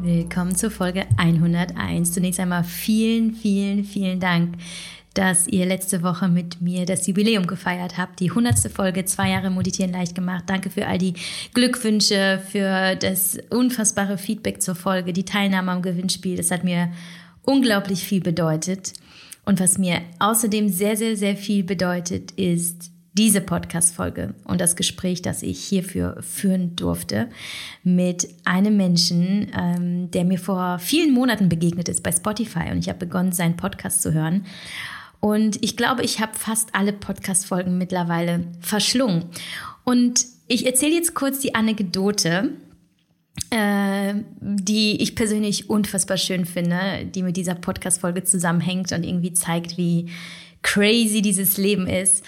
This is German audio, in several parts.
Willkommen zur Folge 101. Zunächst einmal vielen, vielen, vielen Dank, dass ihr letzte Woche mit mir das Jubiläum gefeiert habt. Die 100. Folge, zwei Jahre Meditieren leicht gemacht. Danke für all die Glückwünsche, für das unfassbare Feedback zur Folge, die Teilnahme am Gewinnspiel. Das hat mir unglaublich viel bedeutet. Und was mir außerdem sehr, sehr, sehr viel bedeutet, ist, diese Podcast-Folge und das Gespräch, das ich hierfür führen durfte, mit einem Menschen, ähm, der mir vor vielen Monaten begegnet ist bei Spotify und ich habe begonnen, seinen Podcast zu hören. Und ich glaube, ich habe fast alle Podcast-Folgen mittlerweile verschlungen. Und ich erzähle jetzt kurz die Anekdote, äh, die ich persönlich unfassbar schön finde, die mit dieser Podcast-Folge zusammenhängt und irgendwie zeigt, wie crazy dieses Leben ist.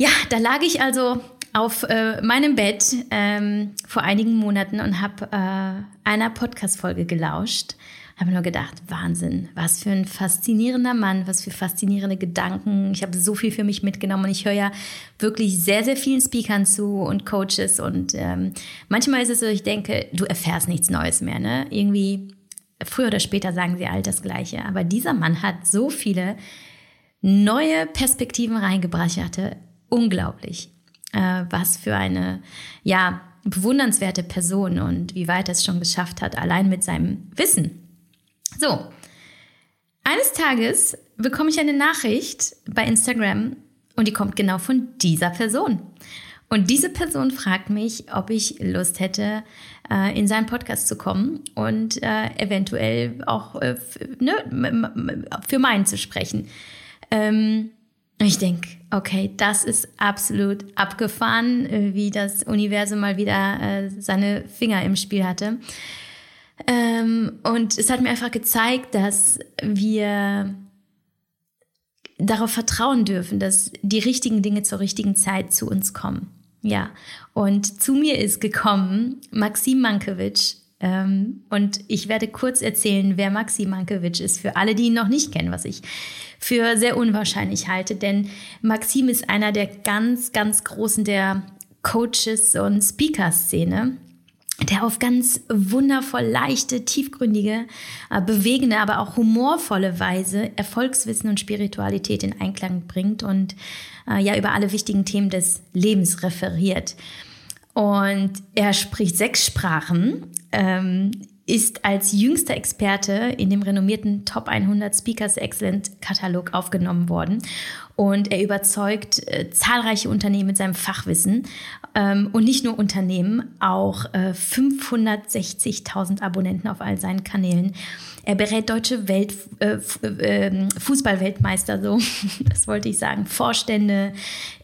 Ja, da lag ich also auf äh, meinem Bett ähm, vor einigen Monaten und habe äh, einer Podcast-Folge gelauscht. Habe nur gedacht, Wahnsinn, was für ein faszinierender Mann, was für faszinierende Gedanken. Ich habe so viel für mich mitgenommen und ich höre ja wirklich sehr, sehr vielen Speakern zu und Coaches und ähm, manchmal ist es so, ich denke, du erfährst nichts Neues mehr, ne? Irgendwie früher oder später sagen sie all das Gleiche. Aber dieser Mann hat so viele neue Perspektiven reingebracht. Ich hatte unglaublich. Äh, was für eine, ja, bewundernswerte Person und wie weit er es schon geschafft hat, allein mit seinem Wissen. So, eines Tages bekomme ich eine Nachricht bei Instagram und die kommt genau von dieser Person. Und diese Person fragt mich, ob ich Lust hätte, äh, in seinen Podcast zu kommen und äh, eventuell auch äh, ne, für meinen zu sprechen. Ähm, ich denke, okay, das ist absolut abgefahren, äh, wie das Universum mal wieder äh, seine Finger im Spiel hatte. Ähm, und es hat mir einfach gezeigt, dass wir darauf vertrauen dürfen, dass die richtigen Dinge zur richtigen Zeit zu uns kommen. Ja, und zu mir ist gekommen Maxim Mankiewicz, ähm, und ich werde kurz erzählen, wer Maxi Mankiewicz ist, für alle, die ihn noch nicht kennen, was ich für sehr unwahrscheinlich halte. Denn Maxim ist einer der ganz, ganz großen der Coaches und Speaker-Szene der auf ganz wundervoll leichte, tiefgründige, äh, bewegende, aber auch humorvolle Weise Erfolgswissen und Spiritualität in Einklang bringt und äh, ja über alle wichtigen Themen des Lebens referiert. Und er spricht sechs Sprachen, ähm, ist als jüngster Experte in dem renommierten Top 100 Speakers Excellent Katalog aufgenommen worden. Und er überzeugt äh, zahlreiche Unternehmen mit seinem Fachwissen. Ähm, und nicht nur Unternehmen, auch äh, 560.000 Abonnenten auf all seinen Kanälen. Er berät deutsche Welt, äh, äh, Fußballweltmeister, so, das wollte ich sagen, Vorstände.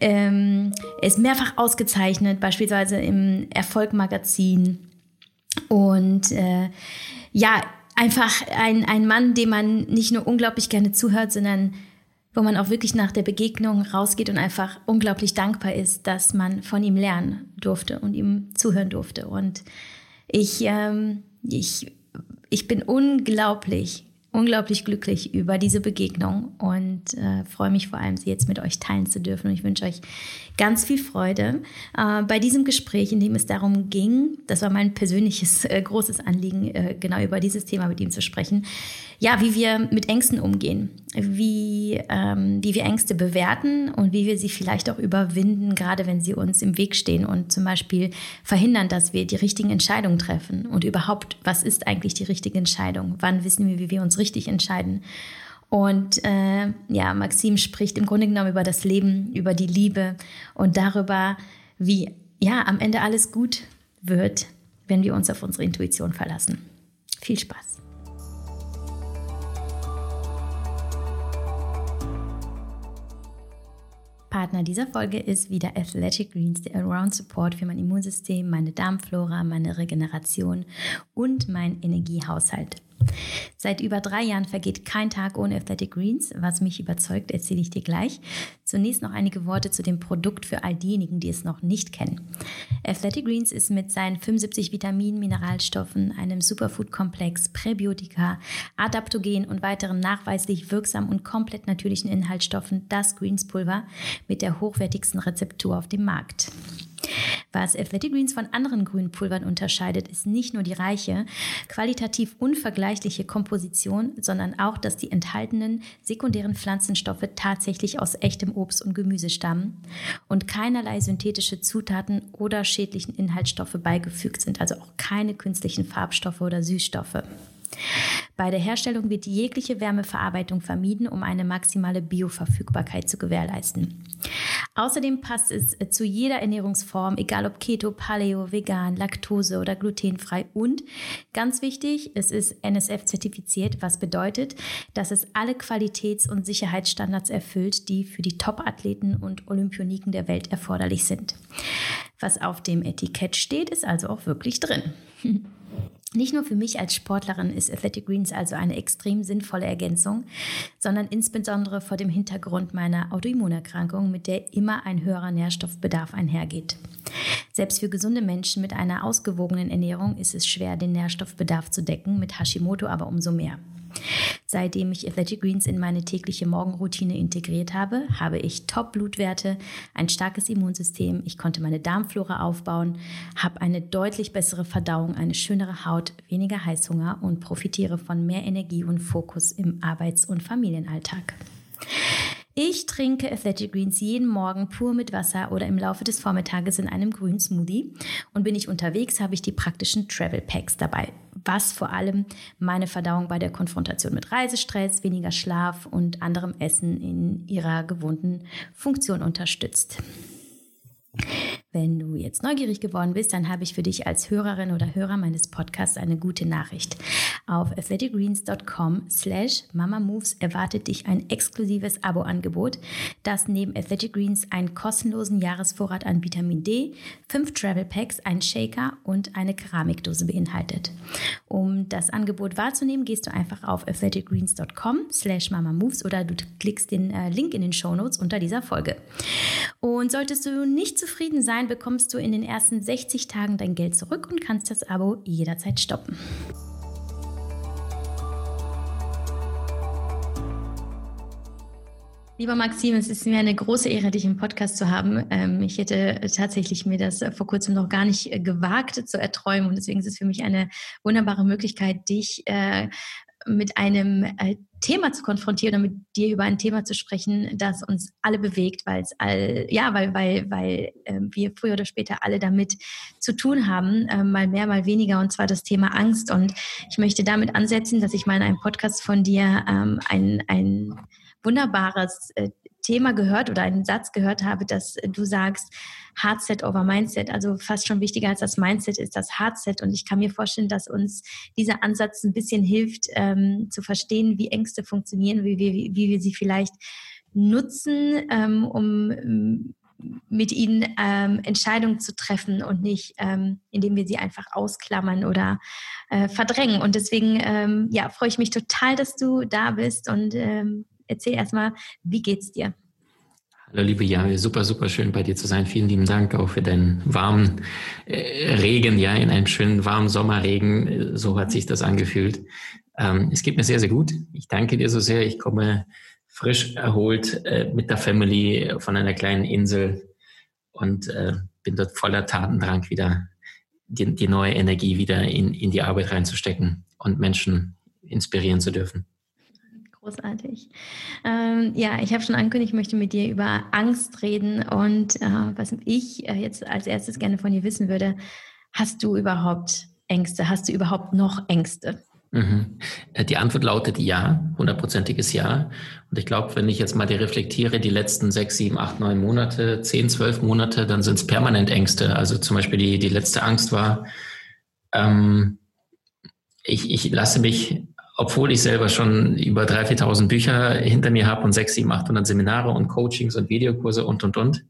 Ähm, er ist mehrfach ausgezeichnet, beispielsweise im Erfolg-Magazin. Und äh, ja, einfach ein, ein Mann, dem man nicht nur unglaublich gerne zuhört, sondern wo man auch wirklich nach der Begegnung rausgeht und einfach unglaublich dankbar ist, dass man von ihm lernen durfte und ihm zuhören durfte. Und ich, ähm, ich ich bin unglaublich, unglaublich glücklich über diese Begegnung und äh, freue mich vor allem, sie jetzt mit euch teilen zu dürfen. Und ich wünsche euch ganz viel Freude äh, bei diesem Gespräch, in dem es darum ging, das war mein persönliches äh, großes Anliegen, äh, genau über dieses Thema mit ihm zu sprechen, ja, wie wir mit Ängsten umgehen, wie, ähm, wie wir Ängste bewerten und wie wir sie vielleicht auch überwinden, gerade wenn sie uns im Weg stehen und zum Beispiel verhindern, dass wir die richtigen Entscheidungen treffen. Und überhaupt, was ist eigentlich die richtige Entscheidung? Wann wissen wir, wie wir uns richtig entscheiden? Und äh, ja, Maxim spricht im Grunde genommen über das Leben, über die Liebe und darüber, wie ja am Ende alles gut wird, wenn wir uns auf unsere Intuition verlassen. Viel Spaß! Partner dieser Folge ist wieder Athletic Greens, der Around Support für mein Immunsystem, meine Darmflora, meine Regeneration und mein Energiehaushalt. Seit über drei Jahren vergeht kein Tag ohne Athletic Greens. Was mich überzeugt, erzähle ich dir gleich. Zunächst noch einige Worte zu dem Produkt für all diejenigen, die es noch nicht kennen. Athletic Greens ist mit seinen 75 Vitaminen, Mineralstoffen, einem Superfood-Komplex, Präbiotika, Adaptogen und weiteren nachweislich wirksamen und komplett natürlichen Inhaltsstoffen das Greens-Pulver mit der hochwertigsten Rezeptur auf dem Markt. Was Athletic Greens von anderen grünen Pulvern unterscheidet, ist nicht nur die reiche, qualitativ unvergleichliche Komposition, sondern auch, dass die enthaltenen sekundären Pflanzenstoffe tatsächlich aus echtem Obst und Gemüse stammen und keinerlei synthetische Zutaten oder schädlichen Inhaltsstoffe beigefügt sind, also auch keine künstlichen Farbstoffe oder Süßstoffe. Bei der Herstellung wird jegliche Wärmeverarbeitung vermieden, um eine maximale Bioverfügbarkeit zu gewährleisten. Außerdem passt es äh, zu jeder Ernährungsform, egal ob Keto, Paleo, Vegan, Laktose oder glutenfrei. Und ganz wichtig, es ist NSF-zertifiziert, was bedeutet, dass es alle Qualitäts- und Sicherheitsstandards erfüllt, die für die Top-Athleten und Olympioniken der Welt erforderlich sind. Was auf dem Etikett steht, ist also auch wirklich drin. Nicht nur für mich als Sportlerin ist Athletic Greens also eine extrem sinnvolle Ergänzung, sondern insbesondere vor dem Hintergrund meiner Autoimmunerkrankung, mit der immer ein höherer Nährstoffbedarf einhergeht. Selbst für gesunde Menschen mit einer ausgewogenen Ernährung ist es schwer, den Nährstoffbedarf zu decken, mit Hashimoto aber umso mehr. Seitdem ich Athletic Greens in meine tägliche Morgenroutine integriert habe, habe ich Top-Blutwerte, ein starkes Immunsystem, ich konnte meine Darmflora aufbauen, habe eine deutlich bessere Verdauung, eine schönere Haut, weniger Heißhunger und profitiere von mehr Energie und Fokus im Arbeits- und Familienalltag. Ich trinke Athletic Greens jeden Morgen pur mit Wasser oder im Laufe des Vormittages in einem grünen Smoothie. Und bin ich unterwegs, habe ich die praktischen Travel Packs dabei, was vor allem meine Verdauung bei der Konfrontation mit Reisestress, weniger Schlaf und anderem Essen in ihrer gewohnten Funktion unterstützt. Wenn du jetzt neugierig geworden bist, dann habe ich für dich als Hörerin oder Hörer meines Podcasts eine gute Nachricht. Auf athleticgreens.com slash mamamoves erwartet dich ein exklusives Abo-Angebot, das neben Athletic Greens einen kostenlosen Jahresvorrat an Vitamin D, fünf Travel Packs, ein Shaker und eine Keramikdose beinhaltet. Um das Angebot wahrzunehmen, gehst du einfach auf athleticgreens.com slash mamamoves oder du klickst den äh, Link in den Shownotes unter dieser Folge. Und solltest du nicht zufrieden sein, Online bekommst du in den ersten 60 Tagen dein Geld zurück und kannst das Abo jederzeit stoppen. Lieber Maxim, es ist mir eine große Ehre, dich im Podcast zu haben. Ähm, ich hätte tatsächlich mir das vor kurzem noch gar nicht gewagt zu erträumen und deswegen ist es für mich eine wunderbare Möglichkeit, dich äh, mit einem äh, Thema zu konfrontieren oder mit dir über ein Thema zu sprechen, das uns alle bewegt, weil es all, ja, weil, weil, weil äh, wir früher oder später alle damit zu tun haben, äh, mal mehr, mal weniger, und zwar das Thema Angst. Und ich möchte damit ansetzen, dass ich mal in einem Podcast von dir ähm, ein, ein wunderbares äh, Thema gehört oder einen Satz gehört habe, dass du sagst, Hardset over Mindset, also fast schon wichtiger als das Mindset ist das Hardset. Und ich kann mir vorstellen, dass uns dieser Ansatz ein bisschen hilft, ähm, zu verstehen, wie Ängste funktionieren, wie, wie, wie wir sie vielleicht nutzen, ähm, um mit ihnen ähm, Entscheidungen zu treffen und nicht, ähm, indem wir sie einfach ausklammern oder äh, verdrängen. Und deswegen ähm, ja, freue ich mich total, dass du da bist und ähm, erzähl erstmal, wie geht's dir? Hallo liebe Jahre, super, super schön bei dir zu sein. Vielen lieben Dank auch für deinen warmen äh, Regen, ja, in einem schönen warmen Sommerregen. So hat sich das angefühlt. Ähm, es geht mir sehr, sehr gut. Ich danke dir so sehr. Ich komme frisch erholt äh, mit der Family von einer kleinen Insel und äh, bin dort voller Tatendrang wieder die, die neue Energie wieder in, in die Arbeit reinzustecken und Menschen inspirieren zu dürfen. Großartig. Ähm, ja, ich habe schon angekündigt, ich möchte mit dir über Angst reden. Und äh, was ich äh, jetzt als erstes gerne von dir wissen würde, hast du überhaupt Ängste? Hast du überhaupt noch Ängste? Mhm. Äh, die Antwort lautet ja, hundertprozentiges Ja. Und ich glaube, wenn ich jetzt mal die reflektiere, die letzten sechs, sieben, acht, neun Monate, zehn, zwölf Monate, dann sind es permanent Ängste. Also zum Beispiel die, die letzte Angst war, ähm, ich, ich lasse mich obwohl ich selber schon über 3.000, 4.000 Bücher hinter mir habe und 6, 7, 800 Seminare und Coachings und Videokurse und, und, und,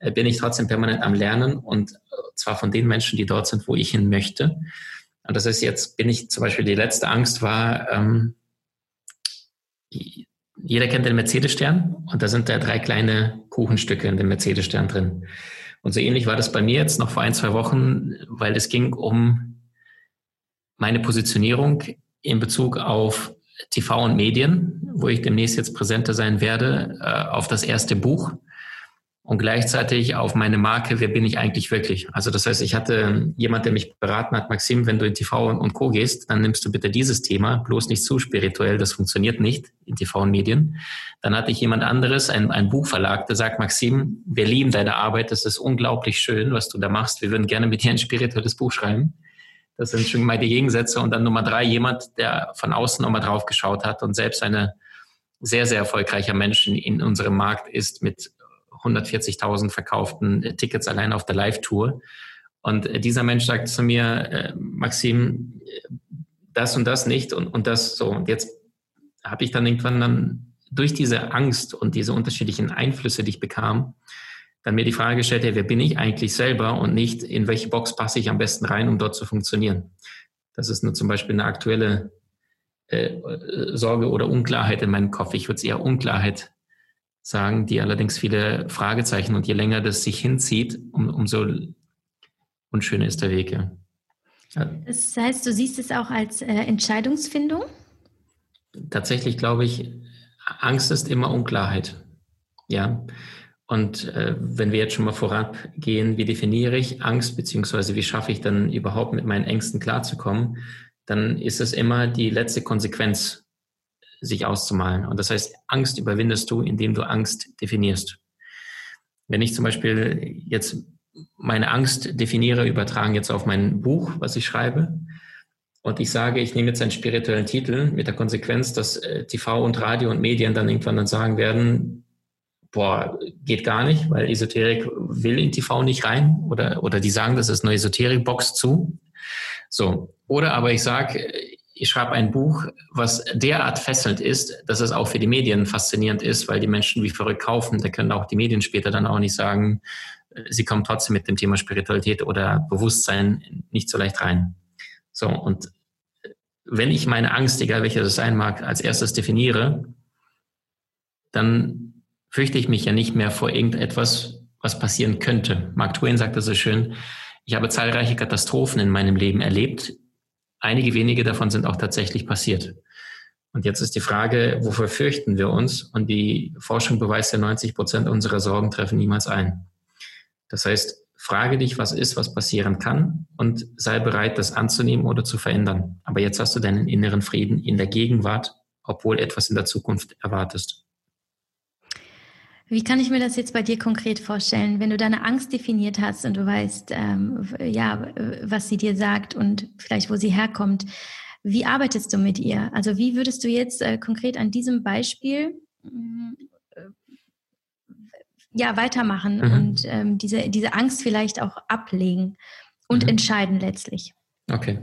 äh, bin ich trotzdem permanent am Lernen und äh, zwar von den Menschen, die dort sind, wo ich hin möchte. Und das ist jetzt, bin ich zum Beispiel, die letzte Angst war, ähm, jeder kennt den Mercedes-Stern und da sind da drei kleine Kuchenstücke in dem Mercedes-Stern drin. Und so ähnlich war das bei mir jetzt noch vor ein, zwei Wochen, weil es ging um meine Positionierung in Bezug auf TV und Medien, wo ich demnächst jetzt präsenter sein werde, äh, auf das erste Buch. und gleichzeitig auf meine Marke, wer bin ich eigentlich wirklich? Also das heißt, ich hatte jemand, der mich beraten hat, Maxim, wenn du in TV und Co. gehst, dann nimmst du bitte dieses Thema, bloß nicht zu spirituell, das funktioniert nicht in TV und Medien. Dann hatte ich jemand anderes, ein, ein Buchverlag, der sagt, Maxim, wir lieben deine Arbeit, das ist unglaublich schön, was du da machst, wir würden gerne mit dir ein spirituelles Buch schreiben. Das sind schon mal die Gegensätze. Und dann Nummer drei, jemand, der von außen nochmal drauf geschaut hat und selbst eine sehr, sehr erfolgreicher Mensch in unserem Markt ist mit 140.000 verkauften Tickets allein auf der Live-Tour. Und dieser Mensch sagt zu mir, äh, Maxim, das und das nicht und, und das so. Und jetzt habe ich dann irgendwann dann durch diese Angst und diese unterschiedlichen Einflüsse, die ich bekam, dann mir die Frage gestellt, hey, wer bin ich eigentlich selber und nicht, in welche Box passe ich am besten rein, um dort zu funktionieren. Das ist nur zum Beispiel eine aktuelle äh, Sorge oder Unklarheit in meinem Kopf. Ich würde es eher Unklarheit sagen, die allerdings viele Fragezeichen und je länger das sich hinzieht, um, umso unschöner ist der Weg. Ja. Das heißt, du siehst es auch als äh, Entscheidungsfindung? Tatsächlich glaube ich, Angst ist immer Unklarheit. Ja. Und äh, wenn wir jetzt schon mal vorangehen, wie definiere ich Angst, beziehungsweise wie schaffe ich dann überhaupt mit meinen Ängsten klarzukommen, dann ist es immer die letzte Konsequenz sich auszumalen. Und das heißt, Angst überwindest du, indem du Angst definierst. Wenn ich zum Beispiel jetzt meine Angst definiere, übertragen jetzt auf mein Buch, was ich schreibe, und ich sage, ich nehme jetzt einen spirituellen Titel mit der Konsequenz, dass äh, TV und Radio und Medien dann irgendwann dann sagen werden, boah, geht gar nicht, weil Esoterik will in TV nicht rein oder, oder die sagen, das ist eine Esoterik-Box zu. So. Oder aber ich sage, ich schreibe ein Buch, was derart fesselnd ist, dass es auch für die Medien faszinierend ist, weil die Menschen wie verrückt kaufen. Da können auch die Medien später dann auch nicht sagen, sie kommen trotzdem mit dem Thema Spiritualität oder Bewusstsein nicht so leicht rein. So, und wenn ich meine Angst, egal welche das sein mag, als erstes definiere, dann fürchte ich mich ja nicht mehr vor irgendetwas, was passieren könnte. Mark Twain sagte so schön, ich habe zahlreiche Katastrophen in meinem Leben erlebt, Einige wenige davon sind auch tatsächlich passiert. Und jetzt ist die Frage, wofür fürchten wir uns? Und die Forschung beweist ja, 90 Prozent unserer Sorgen treffen niemals ein. Das heißt, frage dich, was ist, was passieren kann und sei bereit, das anzunehmen oder zu verändern. Aber jetzt hast du deinen inneren Frieden in der Gegenwart, obwohl etwas in der Zukunft erwartest. Wie kann ich mir das jetzt bei dir konkret vorstellen, wenn du deine Angst definiert hast und du weißt, ähm, ja, was sie dir sagt und vielleicht wo sie herkommt? Wie arbeitest du mit ihr? Also wie würdest du jetzt äh, konkret an diesem Beispiel äh, ja weitermachen mhm. und ähm, diese diese Angst vielleicht auch ablegen und mhm. entscheiden letztlich? Okay,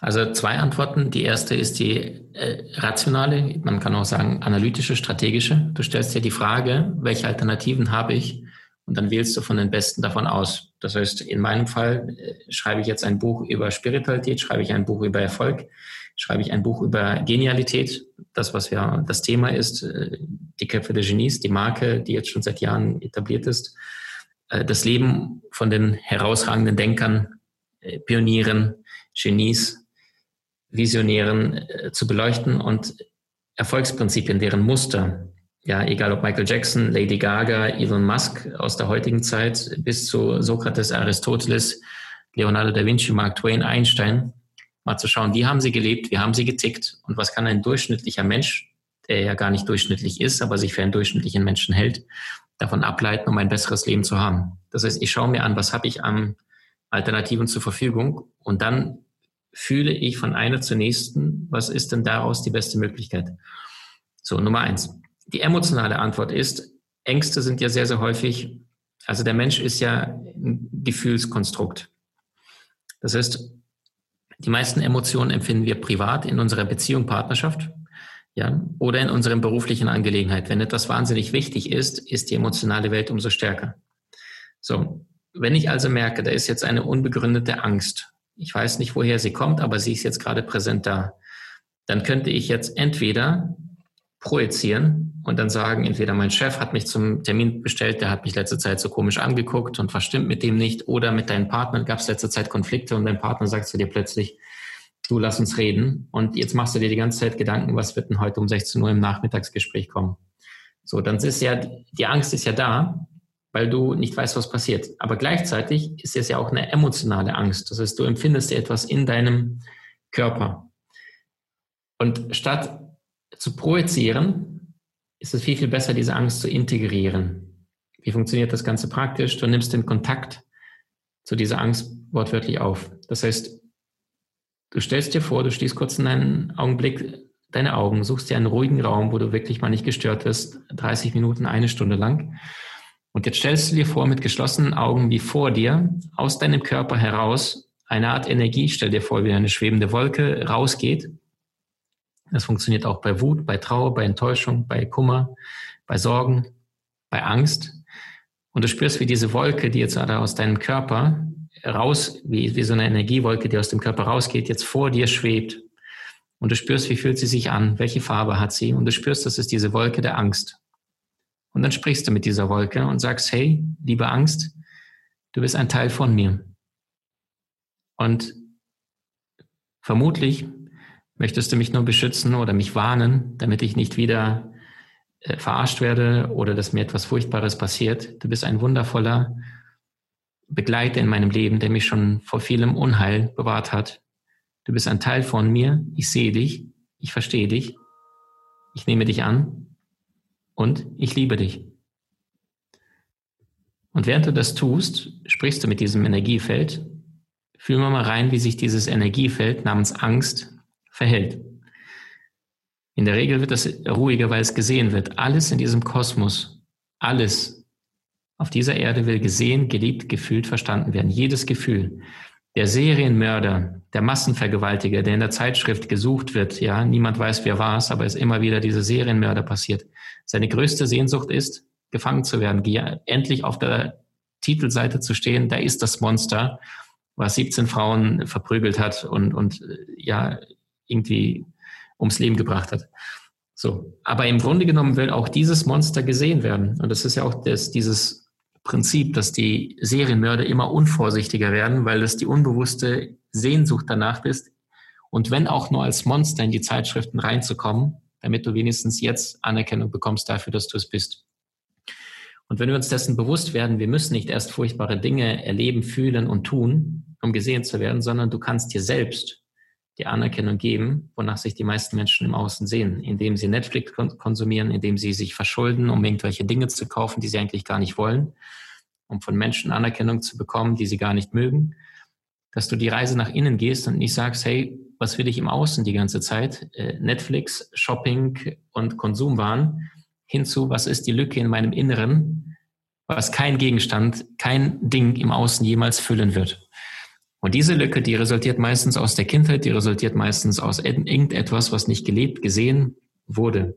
also zwei Antworten. Die erste ist die äh, rationale, man kann auch sagen analytische, strategische. Du stellst dir die Frage, welche Alternativen habe ich? Und dann wählst du von den besten davon aus. Das heißt, in meinem Fall äh, schreibe ich jetzt ein Buch über Spiritualität, schreibe ich ein Buch über Erfolg, schreibe ich ein Buch über Genialität, das, was ja das Thema ist, äh, die Köpfe der Genies, die Marke, die jetzt schon seit Jahren etabliert ist, äh, das Leben von den herausragenden Denkern, äh, Pionieren, Genies, Visionären äh, zu beleuchten und Erfolgsprinzipien, deren Muster, ja, egal ob Michael Jackson, Lady Gaga, Elon Musk aus der heutigen Zeit bis zu Sokrates, Aristoteles, Leonardo da Vinci, Mark Twain, Einstein, mal zu schauen, wie haben sie gelebt, wie haben sie getickt und was kann ein durchschnittlicher Mensch, der ja gar nicht durchschnittlich ist, aber sich für einen durchschnittlichen Menschen hält, davon ableiten, um ein besseres Leben zu haben. Das heißt, ich schaue mir an, was habe ich am Alternativen zur Verfügung und dann fühle ich von einer zur nächsten, was ist denn daraus die beste Möglichkeit? So, Nummer eins. Die emotionale Antwort ist, Ängste sind ja sehr, sehr häufig, also der Mensch ist ja ein Gefühlskonstrukt. Das heißt, die meisten Emotionen empfinden wir privat in unserer Beziehung, Partnerschaft, ja, oder in unserer beruflichen Angelegenheit. Wenn etwas wahnsinnig wichtig ist, ist die emotionale Welt umso stärker. So, wenn ich also merke, da ist jetzt eine unbegründete Angst, ich weiß nicht, woher sie kommt, aber sie ist jetzt gerade präsent da, dann könnte ich jetzt entweder projizieren und dann sagen, entweder mein Chef hat mich zum Termin bestellt, der hat mich letzte Zeit so komisch angeguckt und was stimmt mit dem nicht, oder mit deinem Partner gab es letzte Zeit Konflikte und dein Partner sagt zu dir plötzlich, du lass uns reden und jetzt machst du dir die ganze Zeit Gedanken, was wird denn heute um 16 Uhr im Nachmittagsgespräch kommen. So, dann ist ja, die Angst ist ja da weil du nicht weißt, was passiert. Aber gleichzeitig ist es ja auch eine emotionale Angst. Das heißt, du empfindest etwas in deinem Körper. Und statt zu projizieren, ist es viel, viel besser, diese Angst zu integrieren. Wie funktioniert das Ganze praktisch? Du nimmst den Kontakt zu dieser Angst wortwörtlich auf. Das heißt, du stellst dir vor, du stehst kurz in einen Augenblick deine Augen, suchst dir einen ruhigen Raum, wo du wirklich mal nicht gestört wirst, 30 Minuten, eine Stunde lang. Und jetzt stellst du dir vor, mit geschlossenen Augen wie vor dir, aus deinem Körper heraus, eine Art Energie, stell dir vor, wie eine schwebende Wolke rausgeht. Das funktioniert auch bei Wut, bei Trauer, bei Enttäuschung, bei Kummer, bei Sorgen, bei Angst. Und du spürst, wie diese Wolke, die jetzt aus deinem Körper raus, wie, wie so eine Energiewolke, die aus dem Körper rausgeht, jetzt vor dir schwebt. Und du spürst, wie fühlt sie sich an, welche Farbe hat sie. Und du spürst, das ist diese Wolke der Angst. Und dann sprichst du mit dieser Wolke und sagst, hey, liebe Angst, du bist ein Teil von mir. Und vermutlich möchtest du mich nur beschützen oder mich warnen, damit ich nicht wieder äh, verarscht werde oder dass mir etwas Furchtbares passiert. Du bist ein wundervoller Begleiter in meinem Leben, der mich schon vor vielem Unheil bewahrt hat. Du bist ein Teil von mir. Ich sehe dich. Ich verstehe dich. Ich nehme dich an und ich liebe dich. Und während du das tust, sprichst du mit diesem Energiefeld. Fühlen wir mal rein, wie sich dieses Energiefeld namens Angst verhält. In der Regel wird das ruhiger, weil es gesehen wird. Alles in diesem Kosmos, alles auf dieser Erde will gesehen, geliebt, gefühlt, verstanden werden. Jedes Gefühl. Der Serienmörder, der Massenvergewaltiger, der in der Zeitschrift gesucht wird, ja, niemand weiß, wer war es, aber es immer wieder dieser Serienmörder passiert. Seine größte Sehnsucht ist, gefangen zu werden, endlich auf der Titelseite zu stehen, da ist das Monster, was 17 Frauen verprügelt hat und, und ja, irgendwie ums Leben gebracht hat. So. Aber im Grunde genommen will auch dieses Monster gesehen werden. Und das ist ja auch das, dieses Prinzip, dass die Serienmörder immer unvorsichtiger werden, weil das die unbewusste Sehnsucht danach ist. Und wenn auch nur als Monster in die Zeitschriften reinzukommen, damit du wenigstens jetzt Anerkennung bekommst dafür, dass du es bist. Und wenn wir uns dessen bewusst werden, wir müssen nicht erst furchtbare Dinge erleben, fühlen und tun, um gesehen zu werden, sondern du kannst dir selbst die Anerkennung geben, wonach sich die meisten Menschen im Außen sehen, indem sie Netflix konsumieren, indem sie sich verschulden, um irgendwelche Dinge zu kaufen, die sie eigentlich gar nicht wollen, um von Menschen Anerkennung zu bekommen, die sie gar nicht mögen, dass du die Reise nach innen gehst und nicht sagst, hey, was will ich im Außen die ganze Zeit? Äh, Netflix, Shopping und Konsumwahn hinzu, was ist die Lücke in meinem Inneren, was kein Gegenstand, kein Ding im Außen jemals füllen wird. Und diese Lücke, die resultiert meistens aus der Kindheit, die resultiert meistens aus irgendetwas, was nicht gelebt, gesehen wurde.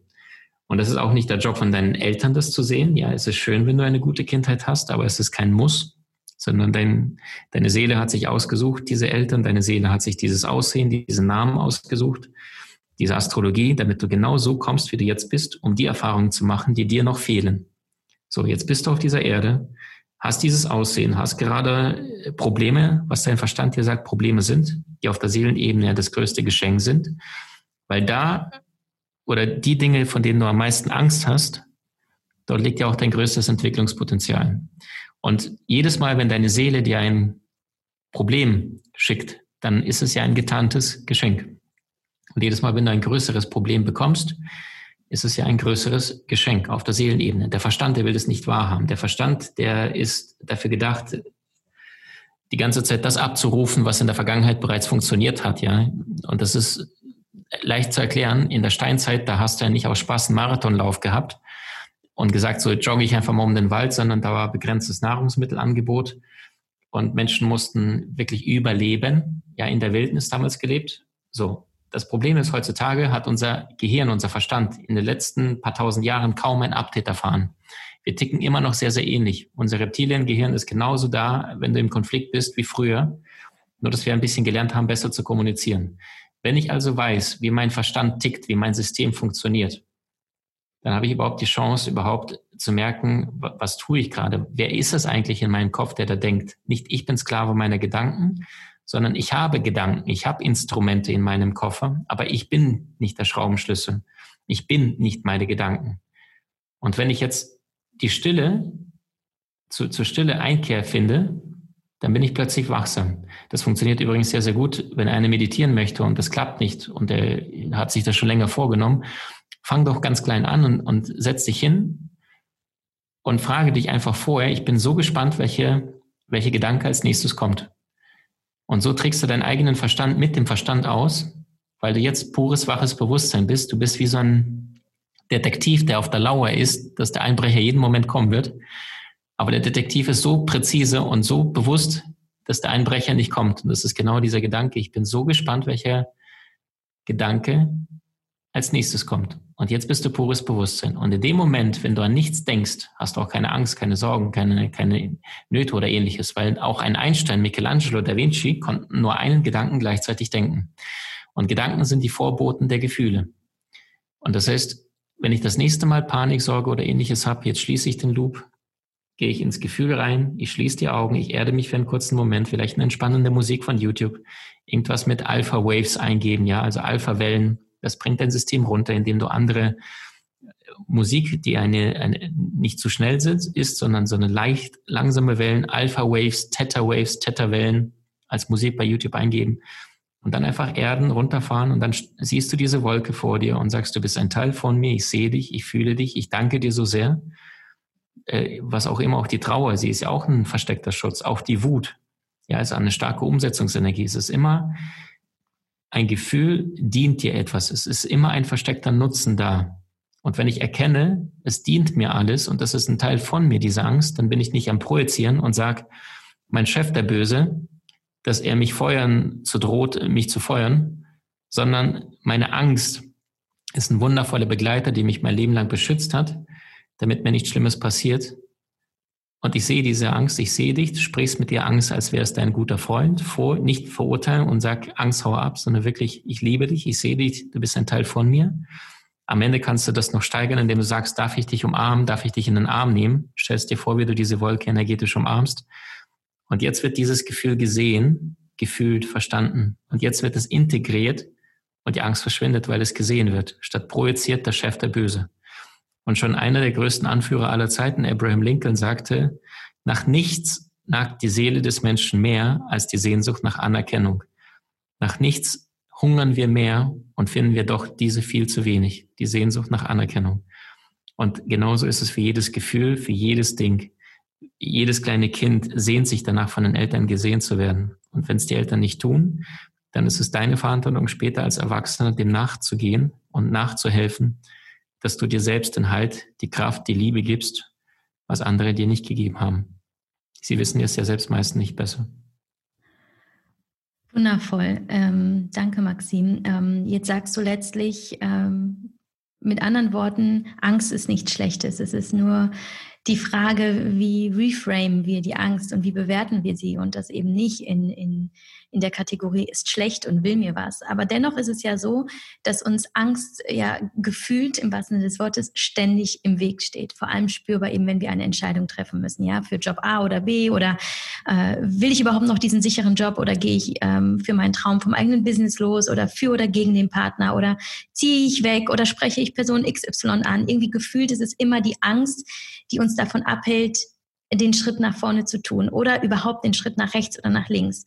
Und das ist auch nicht der Job von deinen Eltern, das zu sehen. Ja, es ist schön, wenn du eine gute Kindheit hast, aber es ist kein Muss, sondern dein, deine Seele hat sich ausgesucht, diese Eltern, deine Seele hat sich dieses Aussehen, diesen Namen ausgesucht, diese Astrologie, damit du genau so kommst, wie du jetzt bist, um die Erfahrungen zu machen, die dir noch fehlen. So, jetzt bist du auf dieser Erde, hast dieses Aussehen, hast gerade äh, Probleme, was dein Verstand dir sagt, Probleme sind, die auf der Seelenebene das größte Geschenk sind, weil da oder die Dinge, von denen du am meisten Angst hast, dort liegt ja auch dein größtes Entwicklungspotenzial. Und jedes Mal, wenn deine Seele dir ein Problem schickt, dann ist es ja ein getarntes Geschenk. Und jedes Mal, wenn du ein größeres Problem bekommst, ist es ja ein größeres Geschenk auf der Seelenebene. Der Verstand, der will das nicht wahrhaben. Der Verstand, der ist dafür gedacht, die ganze Zeit das abzurufen, was in der Vergangenheit bereits funktioniert hat, ja. Und das ist leicht zu erklären. In der Steinzeit, da hast du ja nicht aus Spaß einen Marathonlauf gehabt und gesagt, so jogge ich einfach mal um den Wald, sondern da war begrenztes Nahrungsmittelangebot und Menschen mussten wirklich überleben. Ja, in der Wildnis damals gelebt. So. Das Problem ist, heutzutage hat unser Gehirn, unser Verstand in den letzten paar tausend Jahren kaum ein Update erfahren. Wir ticken immer noch sehr, sehr ähnlich. Unser Reptiliengehirn ist genauso da, wenn du im Konflikt bist, wie früher. Nur, dass wir ein bisschen gelernt haben, besser zu kommunizieren. Wenn ich also weiß, wie mein Verstand tickt, wie mein System funktioniert, dann habe ich überhaupt die Chance, überhaupt zu merken, was tue ich gerade? Wer ist es eigentlich in meinem Kopf, der da denkt? Nicht ich bin Sklave meiner Gedanken, sondern ich habe Gedanken, ich habe Instrumente in meinem Koffer, aber ich bin nicht der Schraubenschlüssel. Ich bin nicht meine Gedanken. Und wenn ich jetzt die Stille zu, zur Stille Einkehr finde, dann bin ich plötzlich wachsam. Das funktioniert übrigens sehr, sehr gut, wenn einer meditieren möchte und das klappt nicht und er hat sich das schon länger vorgenommen. Fang doch ganz klein an und, und setz dich hin und frage dich einfach vorher, ich bin so gespannt, welche, welche Gedanke als nächstes kommt. Und so trägst du deinen eigenen Verstand mit dem Verstand aus, weil du jetzt pures, waches Bewusstsein bist. Du bist wie so ein Detektiv, der auf der Lauer ist, dass der Einbrecher jeden Moment kommen wird. Aber der Detektiv ist so präzise und so bewusst, dass der Einbrecher nicht kommt. Und das ist genau dieser Gedanke. Ich bin so gespannt, welcher Gedanke als nächstes kommt. Und jetzt bist du pures Bewusstsein. Und in dem Moment, wenn du an nichts denkst, hast du auch keine Angst, keine Sorgen, keine, keine Nöte oder ähnliches, weil auch ein Einstein, Michelangelo, Da Vinci konnten nur einen Gedanken gleichzeitig denken. Und Gedanken sind die Vorboten der Gefühle. Und das heißt, wenn ich das nächste Mal Panik, Sorge oder ähnliches habe, jetzt schließe ich den Loop, gehe ich ins Gefühl rein, ich schließe die Augen, ich erde mich für einen kurzen Moment, vielleicht eine entspannende Musik von YouTube, irgendwas mit Alpha Waves eingeben, ja, also Alpha Wellen, das bringt dein System runter, indem du andere äh, Musik, die eine, eine nicht zu schnell ist, ist, sondern so eine leicht langsame Wellen, Alpha Waves, Theta Waves, Theta Wellen als Musik bei YouTube eingeben und dann einfach erden, runterfahren und dann siehst du diese Wolke vor dir und sagst, du bist ein Teil von mir, ich sehe dich, ich fühle dich, ich danke dir so sehr äh, was auch immer, auch die Trauer, sie ist ja auch ein versteckter Schutz, auch die Wut, ja, ist eine starke Umsetzungsenergie. Es ist immer ein Gefühl, dient dir etwas. Es ist immer ein versteckter Nutzen da. Und wenn ich erkenne, es dient mir alles und das ist ein Teil von mir, diese Angst, dann bin ich nicht am Projizieren und sage, mein Chef, der Böse, dass er mich feuern zu droht, mich zu feuern, sondern meine Angst ist ein wundervoller Begleiter, die mich mein Leben lang beschützt hat damit mir nichts Schlimmes passiert. Und ich sehe diese Angst, ich sehe dich, sprichst mit dir Angst, als wärst dein guter Freund, vor, nicht verurteilen und sag Angst, hau ab, sondern wirklich, ich liebe dich, ich sehe dich, du bist ein Teil von mir. Am Ende kannst du das noch steigern, indem du sagst, darf ich dich umarmen, darf ich dich in den Arm nehmen? Stellst dir vor, wie du diese Wolke energetisch umarmst. Und jetzt wird dieses Gefühl gesehen, gefühlt, verstanden. Und jetzt wird es integriert und die Angst verschwindet, weil es gesehen wird, statt projiziert der Chef der Böse. Und schon einer der größten Anführer aller Zeiten, Abraham Lincoln, sagte, nach nichts nagt die Seele des Menschen mehr als die Sehnsucht nach Anerkennung. Nach nichts hungern wir mehr und finden wir doch diese viel zu wenig, die Sehnsucht nach Anerkennung. Und genauso ist es für jedes Gefühl, für jedes Ding. Jedes kleine Kind sehnt sich danach, von den Eltern gesehen zu werden. Und wenn es die Eltern nicht tun, dann ist es deine Verantwortung, später als Erwachsener dem nachzugehen und nachzuhelfen dass du dir selbst den Halt, die Kraft, die Liebe gibst, was andere dir nicht gegeben haben. Sie wissen es ja selbst meistens nicht besser. Wundervoll. Ähm, danke, Maxim. Ähm, jetzt sagst du letztlich ähm, mit anderen Worten, Angst ist nichts Schlechtes. Es ist nur die Frage, wie reframen wir die Angst und wie bewerten wir sie und das eben nicht in, in, in der Kategorie ist schlecht und will mir was. Aber dennoch ist es ja so, dass uns Angst ja gefühlt im wahrsten Sinne des Wortes ständig im Weg steht. Vor allem spürbar eben, wenn wir eine Entscheidung treffen müssen, ja, für Job A oder B oder äh, will ich überhaupt noch diesen sicheren Job oder gehe ich ähm, für meinen Traum vom eigenen Business los oder für oder gegen den Partner oder ziehe ich weg oder spreche ich Person XY an. Irgendwie gefühlt ist es immer die Angst, die uns davon abhält, den Schritt nach vorne zu tun oder überhaupt den Schritt nach rechts oder nach links.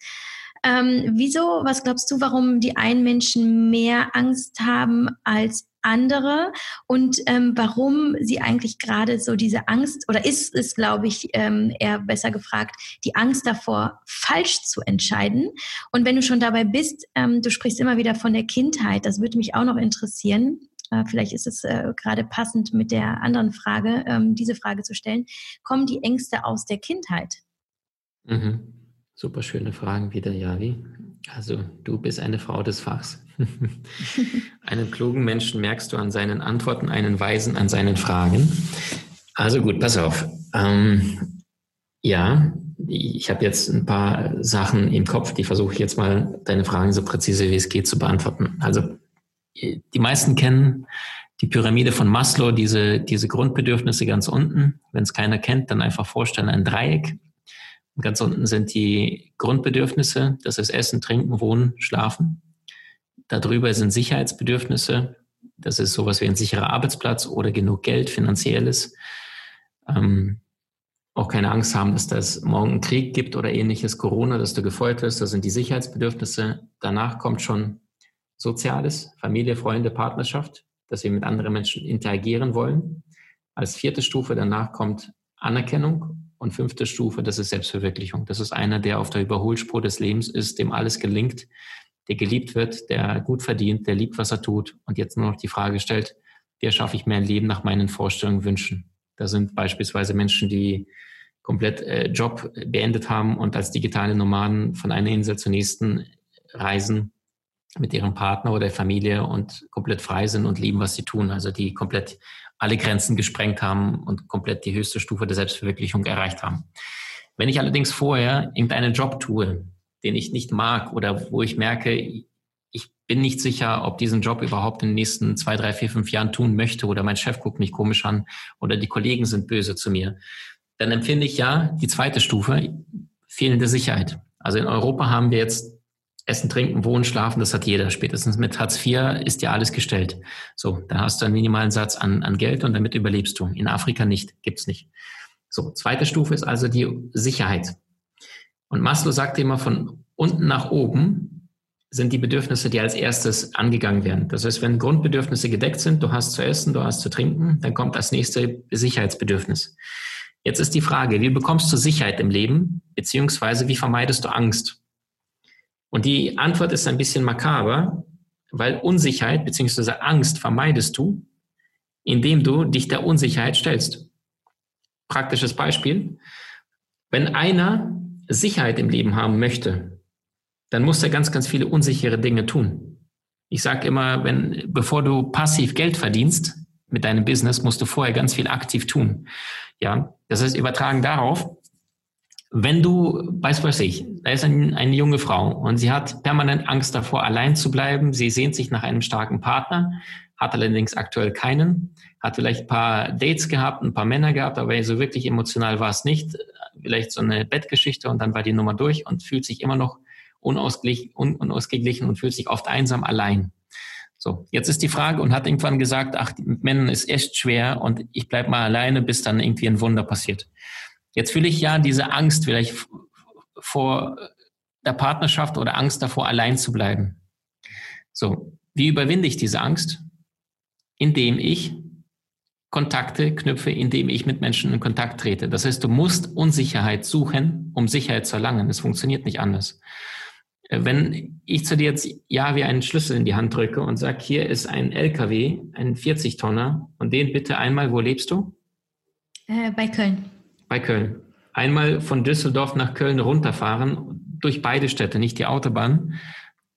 Ähm, wieso, was glaubst du, warum die einen Menschen mehr Angst haben als andere und ähm, warum sie eigentlich gerade so diese Angst oder ist es, glaube ich, ähm, eher besser gefragt, die Angst davor, falsch zu entscheiden. Und wenn du schon dabei bist, ähm, du sprichst immer wieder von der Kindheit, das würde mich auch noch interessieren. Äh, vielleicht ist es äh, gerade passend mit der anderen Frage, ähm, diese Frage zu stellen. Kommen die Ängste aus der Kindheit? Mhm. Super schöne Fragen wieder, Javi. Also du bist eine Frau des Fachs. einen klugen Menschen merkst du an seinen Antworten, einen Weisen an seinen Fragen. Also gut, pass auf. Ähm, ja, ich habe jetzt ein paar Sachen im Kopf, die versuche ich jetzt mal deine Fragen so präzise wie es geht zu beantworten. Also die meisten kennen die Pyramide von Maslow, diese, diese Grundbedürfnisse ganz unten. Wenn es keiner kennt, dann einfach vorstellen, ein Dreieck. Und ganz unten sind die Grundbedürfnisse, das ist Essen, Trinken, Wohnen, Schlafen. Darüber sind Sicherheitsbedürfnisse, das ist sowas wie ein sicherer Arbeitsplatz oder genug Geld, finanzielles. Ähm, auch keine Angst haben, dass das morgen einen Krieg gibt oder ähnliches, Corona, dass du gefeuert wirst. Das sind die Sicherheitsbedürfnisse. Danach kommt schon Soziales, Familie, Freunde, Partnerschaft, dass wir mit anderen Menschen interagieren wollen. Als vierte Stufe danach kommt Anerkennung und fünfte Stufe, das ist Selbstverwirklichung. Das ist einer, der auf der Überholspur des Lebens ist, dem alles gelingt, der geliebt wird, der gut verdient, der liebt, was er tut und jetzt nur noch die Frage stellt, wie erschaffe ich mir ein Leben nach meinen Vorstellungen, Wünschen. Da sind beispielsweise Menschen, die komplett äh, Job beendet haben und als digitale Nomaden von einer Insel zur nächsten reisen mit ihrem Partner oder der Familie und komplett frei sind und lieben, was sie tun. Also die komplett alle Grenzen gesprengt haben und komplett die höchste Stufe der Selbstverwirklichung erreicht haben. Wenn ich allerdings vorher irgendeinen Job tue, den ich nicht mag oder wo ich merke, ich bin nicht sicher, ob diesen Job überhaupt in den nächsten zwei, drei, vier, fünf Jahren tun möchte oder mein Chef guckt mich komisch an oder die Kollegen sind böse zu mir, dann empfinde ich ja die zweite Stufe, fehlende Sicherheit. Also in Europa haben wir jetzt Essen, Trinken, Wohnen, Schlafen, das hat jeder. Spätestens mit Hartz IV ist dir alles gestellt. So, da hast du einen minimalen Satz an, an Geld und damit überlebst du. In Afrika nicht, gibt's nicht. So, zweite Stufe ist also die Sicherheit. Und Maslow sagte immer, von unten nach oben sind die Bedürfnisse, die als erstes angegangen werden. Das heißt, wenn Grundbedürfnisse gedeckt sind, du hast zu essen, du hast zu trinken, dann kommt das nächste Sicherheitsbedürfnis. Jetzt ist die Frage, wie bekommst du Sicherheit im Leben, beziehungsweise wie vermeidest du Angst? Und die Antwort ist ein bisschen makaber, weil Unsicherheit beziehungsweise Angst vermeidest du, indem du dich der Unsicherheit stellst. Praktisches Beispiel. Wenn einer Sicherheit im Leben haben möchte, dann muss er ganz, ganz viele unsichere Dinge tun. Ich sage immer, wenn, bevor du passiv Geld verdienst mit deinem Business, musst du vorher ganz viel aktiv tun. Ja, das ist übertragen darauf, wenn du, weiß was ich, da ist ein, eine junge Frau und sie hat permanent Angst davor, allein zu bleiben. Sie sehnt sich nach einem starken Partner, hat allerdings aktuell keinen, hat vielleicht ein paar Dates gehabt, ein paar Männer gehabt, aber so wirklich emotional war es nicht. Vielleicht so eine Bettgeschichte und dann war die Nummer durch und fühlt sich immer noch unausgeglichen, unausgeglichen und fühlt sich oft einsam allein. So, jetzt ist die Frage und hat irgendwann gesagt, ach, mit Männern ist echt schwer und ich bleib mal alleine, bis dann irgendwie ein Wunder passiert. Jetzt fühle ich ja diese Angst vielleicht vor der Partnerschaft oder Angst davor, allein zu bleiben. So, wie überwinde ich diese Angst? Indem ich Kontakte knüpfe, indem ich mit Menschen in Kontakt trete. Das heißt, du musst Unsicherheit suchen, um Sicherheit zu erlangen. Es funktioniert nicht anders. Äh, wenn ich zu dir jetzt ja wie einen Schlüssel in die Hand drücke und sage, hier ist ein LKW, ein 40-Tonner und den bitte einmal, wo lebst du? Äh, bei Köln. Bei Köln. Einmal von Düsseldorf nach Köln runterfahren, durch beide Städte, nicht die Autobahn,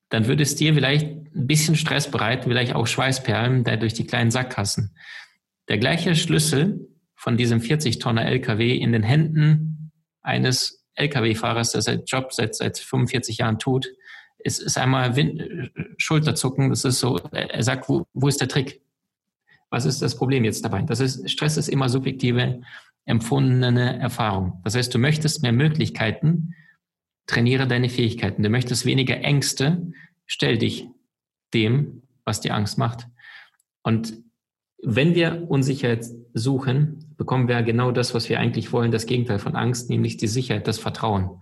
dann würde es dir vielleicht ein bisschen Stress bereiten, vielleicht auch Schweißperlen da durch die kleinen Sackkassen. Der gleiche Schlüssel von diesem 40-Tonner LKW in den Händen eines Lkw-Fahrers, der seinen Job seit, seit 45 Jahren tut, ist, ist einmal Wind, Schulterzucken. Das ist so, er sagt, wo, wo ist der Trick? Was ist das Problem jetzt dabei? Das ist, Stress ist immer subjektive, empfundene Erfahrung. Das heißt, du möchtest mehr Möglichkeiten, trainiere deine Fähigkeiten. Du möchtest weniger Ängste, stell dich dem, was dir Angst macht. Und wenn wir Unsicherheit suchen, bekommen wir genau das, was wir eigentlich wollen, das Gegenteil von Angst, nämlich die Sicherheit, das Vertrauen.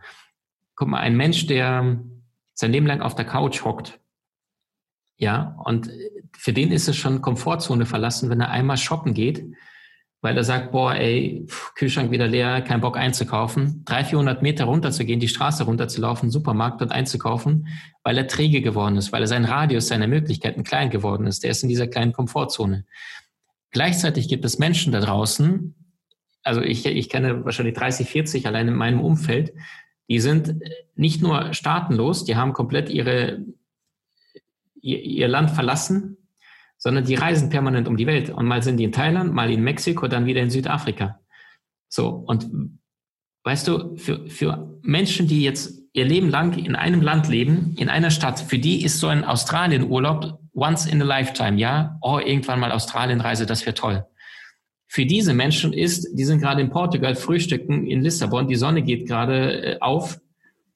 Guck mal, ein Mensch, der sein Leben lang auf der Couch hockt, ja, und für den ist es schon Komfortzone verlassen, wenn er einmal shoppen geht, weil er sagt, boah, ey, Kühlschrank wieder leer, kein Bock einzukaufen, 300, 400 Meter runterzugehen, die Straße runterzulaufen, Supermarkt und einzukaufen, weil er träge geworden ist, weil er sein Radius, seine Möglichkeiten klein geworden ist. Der ist in dieser kleinen Komfortzone. Gleichzeitig gibt es Menschen da draußen, also ich, ich kenne wahrscheinlich 30, 40 allein in meinem Umfeld, die sind nicht nur staatenlos, die haben komplett ihre, ihr, ihr Land verlassen, sondern die reisen permanent um die Welt. Und mal sind die in Thailand, mal in Mexiko, dann wieder in Südafrika. So, und weißt du, für, für Menschen, die jetzt ihr Leben lang in einem Land leben, in einer Stadt, für die ist so ein Australien-Urlaub once in a lifetime, ja, oh, irgendwann mal Australienreise, das wäre toll. Für diese Menschen ist, die sind gerade in Portugal, frühstücken in Lissabon, die Sonne geht gerade äh, auf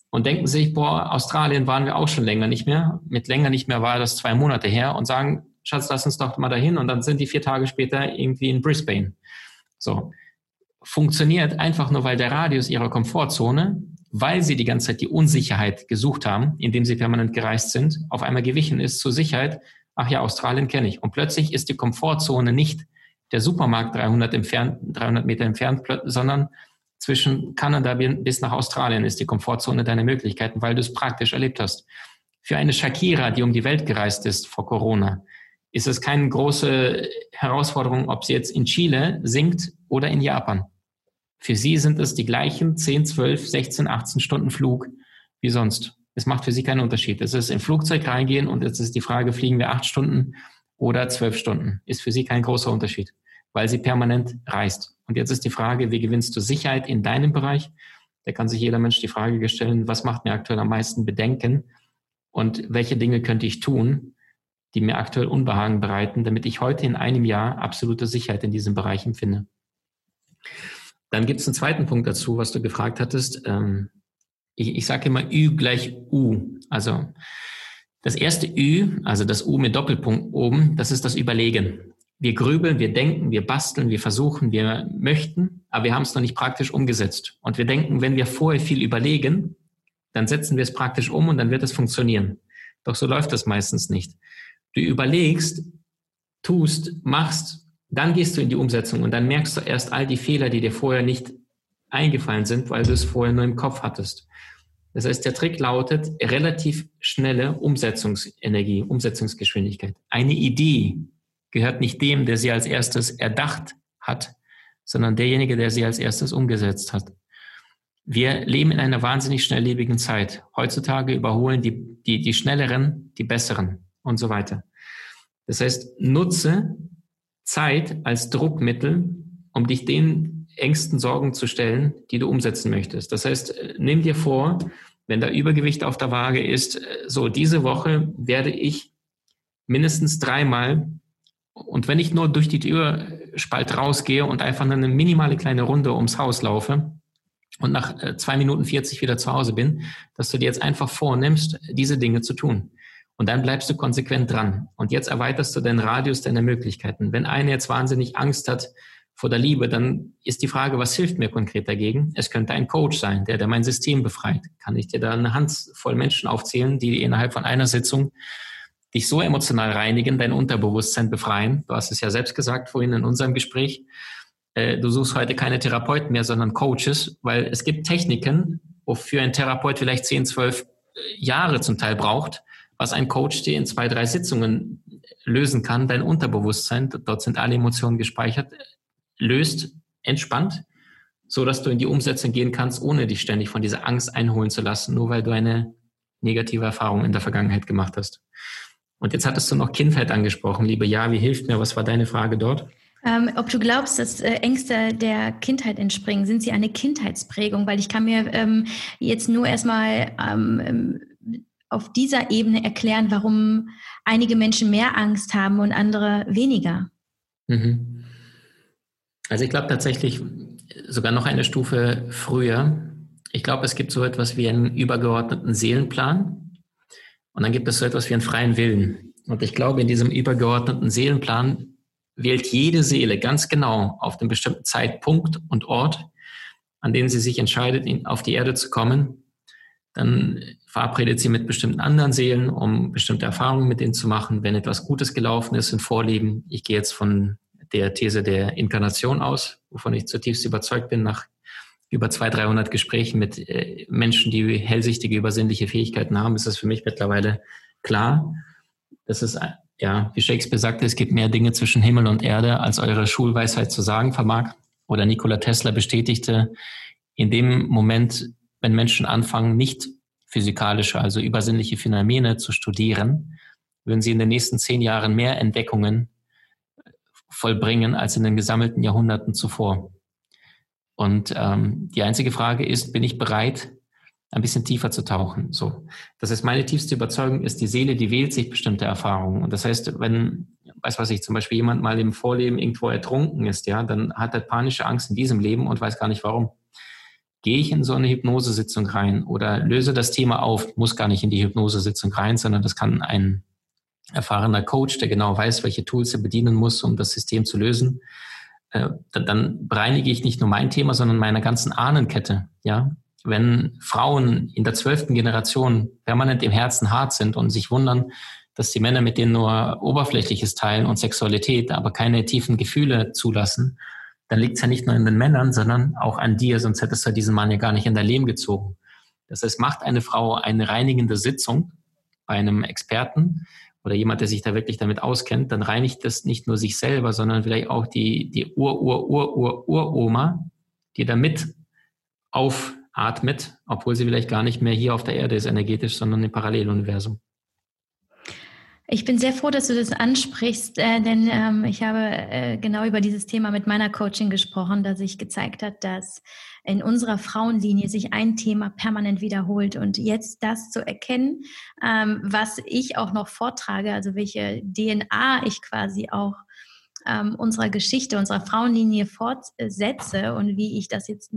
und denken sich, boah, Australien waren wir auch schon länger nicht mehr. Mit länger nicht mehr war das zwei Monate her und sagen, Schatz, lass uns doch mal dahin und dann sind die vier Tage später irgendwie in Brisbane. So. funktioniert einfach nur, weil der Radius ihrer Komfortzone, weil sie die ganze Zeit die Unsicherheit gesucht haben, indem sie permanent gereist sind, auf einmal gewichen ist zur Sicherheit. Ach ja, Australien kenne ich. Und plötzlich ist die Komfortzone nicht der Supermarkt 300, entfernt, 300 Meter entfernt, sondern zwischen Kanada bis nach Australien ist die Komfortzone deiner Möglichkeiten, weil du es praktisch erlebt hast. Für eine Shakira, die um die Welt gereist ist vor Corona, ist es keine große Herausforderung, ob sie jetzt in Chile singt oder in Japan. Für sie sind es die gleichen 10, 12, 16, 18 Stunden Flug wie sonst. Es macht für sie keinen Unterschied. Es ist im Flugzeug reingehen und jetzt ist die Frage, fliegen wir acht Stunden oder zwölf Stunden? Ist für sie kein großer Unterschied, weil sie permanent reist. Und jetzt ist die Frage, wie gewinnst du Sicherheit in deinem Bereich? Da kann sich jeder Mensch die Frage stellen, was macht mir aktuell am meisten Bedenken und welche Dinge könnte ich tun, die mir aktuell Unbehagen bereiten, damit ich heute in einem Jahr absolute Sicherheit in diesem Bereich empfinde. Dann gibt es einen zweiten Punkt dazu, was du gefragt hattest. Ähm, ich, ich sage immer Ü gleich U. Also das erste Ü, also das U mit Doppelpunkt oben, das ist das Überlegen. Wir grübeln, wir denken, wir basteln, wir versuchen, wir möchten, aber wir haben es noch nicht praktisch umgesetzt. Und wir denken, wenn wir vorher viel überlegen, dann setzen wir es praktisch um und dann wird es funktionieren. Doch so läuft das meistens nicht. Du überlegst, tust, machst, dann gehst du in die Umsetzung und dann merkst du erst all die Fehler, die dir vorher nicht eingefallen sind, weil du es vorher nur im Kopf hattest. Das heißt, der Trick lautet relativ schnelle Umsetzungsenergie, Umsetzungsgeschwindigkeit. Eine Idee gehört nicht dem, der sie als erstes erdacht hat, sondern derjenige, der sie als erstes umgesetzt hat. Wir leben in einer wahnsinnig schnelllebigen Zeit. Heutzutage überholen die, die, die Schnelleren die Besseren und so weiter. Das heißt, nutze Zeit als Druckmittel, um dich den engsten Sorgen zu stellen, die du umsetzen möchtest. Das heißt, nimm dir vor, wenn da Übergewicht auf der Waage ist, so diese Woche werde ich mindestens dreimal und wenn ich nur durch die Türspalt rausgehe und einfach eine minimale kleine Runde ums Haus laufe, und nach äh, zwei Minuten 40 wieder zu Hause bin, dass du dir jetzt einfach vornimmst, diese Dinge zu tun. Und dann bleibst du konsequent dran. Und jetzt erweiterst du den Radius deiner Möglichkeiten. Wenn einer jetzt wahnsinnig Angst hat vor der Liebe, dann ist die Frage, was hilft mir konkret dagegen? Es könnte ein Coach sein, der, der mein System befreit. Kann ich dir da eine Handvoll Menschen aufzählen, die innerhalb von einer Sitzung dich so emotional reinigen, dein Unterbewusstsein befreien? Du hast es ja selbst gesagt vorhin in unserem Gespräch äh, du suchst heute keine Therapeuten mehr, sondern Coaches, weil es gibt Techniken, wofür ein Therapeut vielleicht 10, 12 äh, Jahre zum Teil braucht, was ein Coach dir in zwei, drei Sitzungen lösen kann, dein Unterbewusstsein, dort sind alle Emotionen gespeichert, löst entspannt, so dass du in die Umsetzung gehen kannst, ohne dich ständig von dieser Angst einholen zu lassen, nur weil du eine negative Erfahrung in der Vergangenheit gemacht hast. Und jetzt hattest du noch Kindheit angesprochen, liebe Ja, wie hilft mir? Was war deine Frage dort? Ähm, ob du glaubst, dass äh, Ängste der Kindheit entspringen, sind sie eine Kindheitsprägung? Weil ich kann mir ähm, jetzt nur erstmal ähm, auf dieser Ebene erklären, warum einige Menschen mehr Angst haben und andere weniger. Mhm. Also ich glaube tatsächlich sogar noch eine Stufe früher. Ich glaube, es gibt so etwas wie einen übergeordneten Seelenplan und dann gibt es so etwas wie einen freien Willen. Und ich glaube, in diesem übergeordneten Seelenplan wählt jede Seele ganz genau auf den bestimmten Zeitpunkt und Ort, an dem sie sich entscheidet, auf die Erde zu kommen. Dann verabredet sie mit bestimmten anderen Seelen, um bestimmte Erfahrungen mit denen zu machen, wenn etwas Gutes gelaufen ist in Vorleben. Ich gehe jetzt von der These der Inkarnation aus, wovon ich zutiefst überzeugt bin, nach über 200, 300 Gesprächen mit äh, Menschen, die hellsichtige, übersinnliche Fähigkeiten haben, ist es für mich mittlerweile klar, dass es ja, wie Shakespeare sagte, es gibt mehr Dinge zwischen Himmel und Erde, als eure Schulweisheit zu sagen vermag. Oder Nikola Tesla bestätigte, in dem Moment, wenn Menschen anfangen, nicht physikalische, also übersinnliche Phänomene zu studieren, würden sie in den nächsten zehn Jahren mehr Entdeckungen vollbringen als in den gesammelten Jahrhunderten zuvor. Und ähm, die einzige Frage ist, bin ich bereit, ein bisschen tiefer zu tauchen. So, das ist meine tiefste Überzeugung, ist die Seele, die wählt sich bestimmte Erfahrungen. Und das heißt, wenn, weiß was ich, zum Beispiel jemand mal im Vorleben irgendwo ertrunken ist, ja, dann hat er panische Angst in diesem Leben und weiß gar nicht warum. Gehe ich in so eine Hypnosesitzung rein oder löse das Thema auf, muss gar nicht in die Hypnosesitzung rein, sondern das kann ein erfahrener Coach, der genau weiß, welche Tools er bedienen muss, um das System zu lösen, äh, dann bereinige ich nicht nur mein Thema, sondern meine ganzen Ahnenkette. Ja, wenn Frauen in der zwölften Generation permanent im Herzen hart sind und sich wundern, dass die Männer mit denen nur Oberflächliches teilen und Sexualität, aber keine tiefen Gefühle zulassen, dann liegt es ja nicht nur in den Männern, sondern auch an dir, sonst hättest du diesen Mann ja gar nicht in dein Leben gezogen. Das heißt, macht eine Frau eine reinigende Sitzung bei einem Experten oder jemand, der sich da wirklich damit auskennt, dann reinigt das nicht nur sich selber, sondern vielleicht auch die, die Ur-Ur-Ur-Ur-Uroma, die da mit aufatmet, obwohl sie vielleicht gar nicht mehr hier auf der Erde ist energetisch, sondern im Paralleluniversum. Ich bin sehr froh, dass du das ansprichst, äh, denn ähm, ich habe äh, genau über dieses Thema mit meiner Coaching gesprochen, dass sich gezeigt hat, dass in unserer Frauenlinie sich ein Thema permanent wiederholt. Und jetzt das zu erkennen, ähm, was ich auch noch vortrage, also welche DNA ich quasi auch ähm, unserer Geschichte, unserer Frauenlinie fortsetze und wie ich das jetzt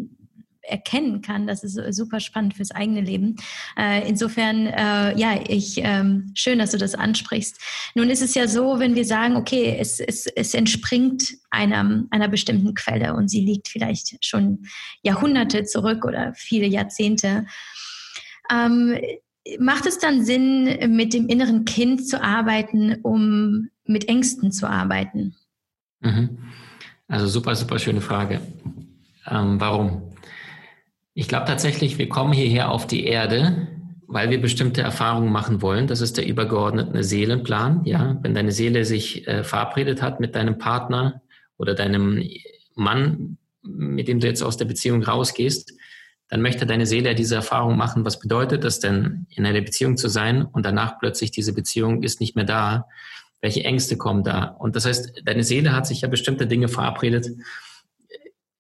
erkennen kann. Das ist super spannend fürs eigene Leben. Äh, insofern, äh, ja, ich, ähm, schön, dass du das ansprichst. Nun ist es ja so, wenn wir sagen, okay, es, es, es entspringt einer, einer bestimmten Quelle und sie liegt vielleicht schon Jahrhunderte zurück oder viele Jahrzehnte. Ähm, macht es dann Sinn, mit dem inneren Kind zu arbeiten, um mit Ängsten zu arbeiten? Mhm. Also super, super schöne Frage. Ähm, warum? Ich glaube tatsächlich, wir kommen hierher auf die Erde, weil wir bestimmte Erfahrungen machen wollen. Das ist der übergeordnete Seelenplan. Ja, wenn deine Seele sich äh, verabredet hat mit deinem Partner oder deinem Mann, mit dem du jetzt aus der Beziehung rausgehst, dann möchte deine Seele diese Erfahrung machen. Was bedeutet das denn, in einer Beziehung zu sein und danach plötzlich diese Beziehung ist nicht mehr da? Welche Ängste kommen da? Und das heißt, deine Seele hat sich ja bestimmte Dinge verabredet,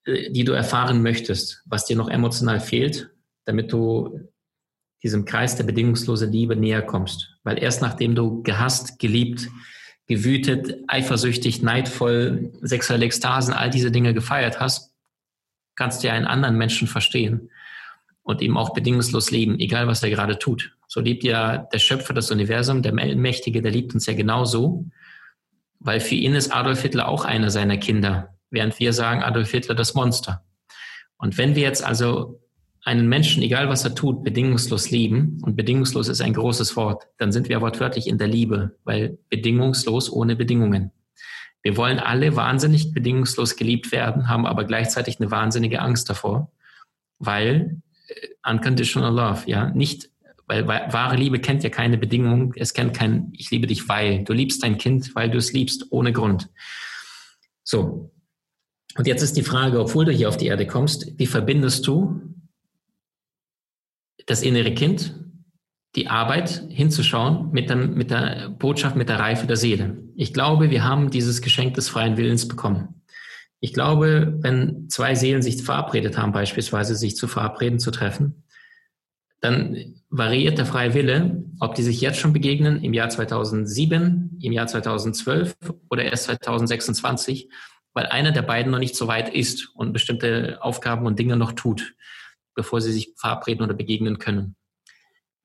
die du erfahren möchtest, was dir noch emotional fehlt, damit du diesem Kreis der bedingungslosen Liebe näher kommst. Weil erst nachdem du gehasst, geliebt, gewütet, eifersüchtig, neidvoll, sexuelle Ekstasen, all diese Dinge gefeiert hast, kannst du ja einen anderen Menschen verstehen und ihm auch bedingungslos lieben, egal was er gerade tut. So liebt ja der Schöpfer das Universum, der Mächtige, der liebt uns ja genauso, weil für ihn ist Adolf Hitler auch einer seiner Kinder während wir sagen, Adolf Hitler das Monster. Und wenn wir jetzt also einen Menschen, egal was er tut, bedingungslos lieben, und bedingungslos ist ein großes Wort, dann sind wir wortwörtlich in der Liebe, weil bedingungslos ohne Bedingungen. Wir wollen alle wahnsinnig bedingungslos geliebt werden, haben aber gleichzeitig eine wahnsinnige Angst davor, weil äh, unconditional love, ja, nicht, weil, weil wahre Liebe kennt ja keine Bedingungen, es kennt kein Ich liebe dich, weil du liebst dein Kind, weil du es liebst, ohne Grund. So, und jetzt ist die Frage, obwohl du hier auf die Erde kommst, wie verbindest du das innere Kind, die Arbeit hinzuschauen mit, dem, mit der Botschaft, mit der Reife der Seele? Ich glaube, wir haben dieses Geschenk des freien Willens bekommen. Ich glaube, wenn zwei Seelen sich verabredet haben, beispielsweise sich zu verabreden, zu treffen, dann variiert der freie Wille, ob die sich jetzt schon begegnen, im Jahr 2007, im Jahr 2012 oder erst 2026 weil einer der beiden noch nicht so weit ist und bestimmte Aufgaben und Dinge noch tut, bevor sie sich verabreden oder begegnen können.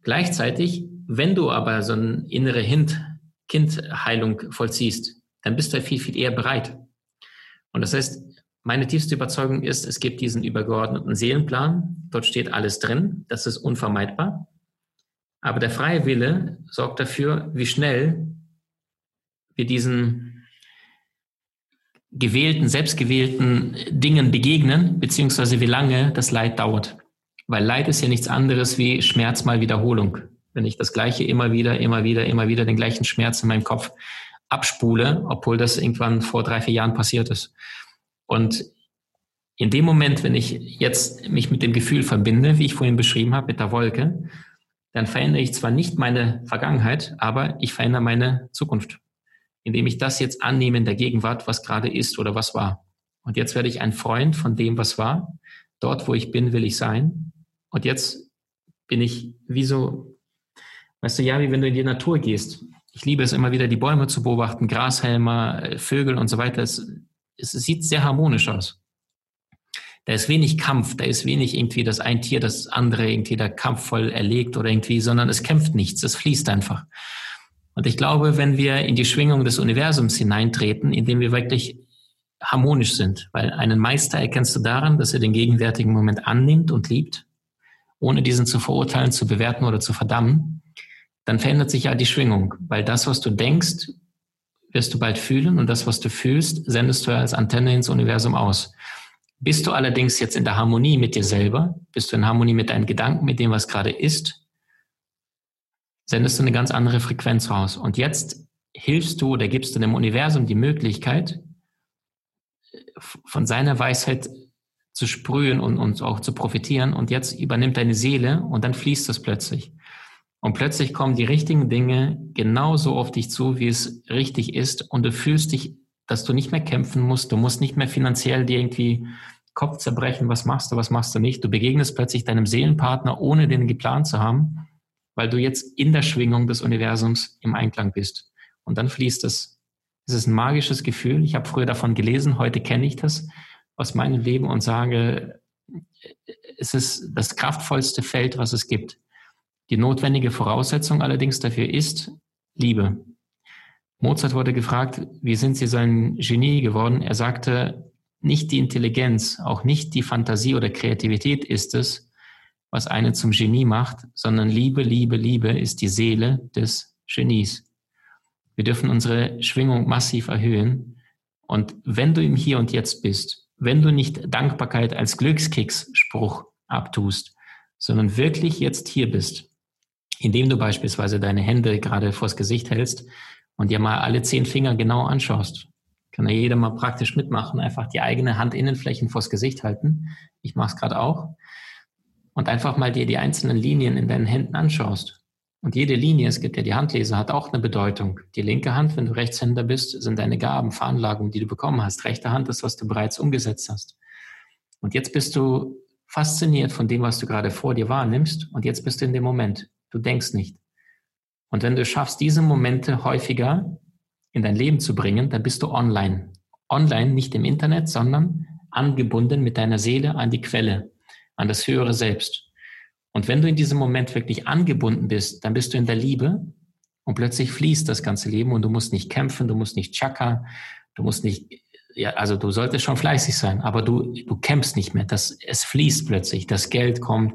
Gleichzeitig, wenn du aber so eine innere Kindheilung vollziehst, dann bist du viel, viel eher bereit. Und das heißt, meine tiefste Überzeugung ist, es gibt diesen übergeordneten Seelenplan. Dort steht alles drin. Das ist unvermeidbar. Aber der freie Wille sorgt dafür, wie schnell wir diesen gewählten, selbstgewählten Dingen begegnen, beziehungsweise wie lange das Leid dauert. Weil Leid ist ja nichts anderes wie Schmerz mal Wiederholung. Wenn ich das Gleiche immer wieder, immer wieder, immer wieder den gleichen Schmerz in meinem Kopf abspule, obwohl das irgendwann vor drei, vier Jahren passiert ist. Und in dem Moment, wenn ich jetzt mich mit dem Gefühl verbinde, wie ich vorhin beschrieben habe, mit der Wolke, dann verändere ich zwar nicht meine Vergangenheit, aber ich verändere meine Zukunft indem ich das jetzt annehme in der Gegenwart, was gerade ist oder was war. Und jetzt werde ich ein Freund von dem, was war. Dort, wo ich bin, will ich sein. Und jetzt bin ich wie so, weißt du, ja, wie wenn du in die Natur gehst. Ich liebe es immer wieder, die Bäume zu beobachten, Grashelmer, Vögel und so weiter. Es, es sieht sehr harmonisch aus. Da ist wenig Kampf, da ist wenig irgendwie das ein Tier das andere irgendwie da kampfvoll erlegt oder irgendwie, sondern es kämpft nichts, es fließt einfach. Und ich glaube, wenn wir in die Schwingung des Universums hineintreten, indem wir wirklich harmonisch sind. Weil einen Meister erkennst du daran, dass er den gegenwärtigen Moment annimmt und liebt, ohne diesen zu verurteilen, zu bewerten oder zu verdammen. Dann verändert sich ja die Schwingung, weil das, was du denkst, wirst du bald fühlen und das, was du fühlst, sendest du als Antenne ins Universum aus. Bist du allerdings jetzt in der Harmonie mit dir selber, bist du in Harmonie mit deinen Gedanken, mit dem, was gerade ist, sendest du eine ganz andere Frequenz raus. Und jetzt hilfst du oder gibst du dem Universum die Möglichkeit, von seiner Weisheit zu sprühen und, und auch zu profitieren. Und jetzt übernimmt deine Seele und dann fließt es plötzlich. Und plötzlich kommen die richtigen Dinge genauso auf dich zu, wie es richtig ist. Und du fühlst dich, dass du nicht mehr kämpfen musst. Du musst nicht mehr finanziell dir irgendwie Kopf zerbrechen. Was machst du, was machst du nicht? Du begegnest plötzlich deinem Seelenpartner, ohne den geplant zu haben, weil du jetzt in der Schwingung des Universums im Einklang bist. Und dann fließt es. Es ist ein magisches Gefühl. Ich habe früher davon gelesen. Heute kenne ich das aus meinem Leben und sage, es ist das kraftvollste Feld, was es gibt. Die notwendige Voraussetzung allerdings dafür ist Liebe. Mozart wurde gefragt, wie sind Sie so ein Genie geworden? Er sagte, nicht die Intelligenz, auch nicht die Fantasie oder Kreativität ist es, was einen zum Genie macht, sondern Liebe, Liebe, Liebe ist die Seele des Genies. Wir dürfen unsere Schwingung massiv erhöhen. Und wenn du im Hier und Jetzt bist, wenn du nicht Dankbarkeit als Glückskicksspruch abtust, sondern wirklich jetzt hier bist, indem du beispielsweise deine Hände gerade vors Gesicht hältst und dir mal alle zehn Finger genau anschaust. Kann ja jeder mal praktisch mitmachen, einfach die eigene Handinnenflächen vors Gesicht halten. Ich mache es gerade auch. Und einfach mal dir die einzelnen Linien in deinen Händen anschaust. Und jede Linie, es gibt ja die Handlese, hat auch eine Bedeutung. Die linke Hand, wenn du Rechtshänder bist, sind deine Gaben, Veranlagungen, die du bekommen hast. Rechte Hand ist, was du bereits umgesetzt hast. Und jetzt bist du fasziniert von dem, was du gerade vor dir wahrnimmst. Und jetzt bist du in dem Moment. Du denkst nicht. Und wenn du schaffst, diese Momente häufiger in dein Leben zu bringen, dann bist du online. Online nicht im Internet, sondern angebunden mit deiner Seele an die Quelle, an das höhere Selbst. Und wenn du in diesem Moment wirklich angebunden bist, dann bist du in der Liebe und plötzlich fließt das ganze Leben und du musst nicht kämpfen, du musst nicht chakra, du musst nicht, ja, also du solltest schon fleißig sein, aber du, du kämpfst nicht mehr. Das, es fließt plötzlich, das Geld kommt,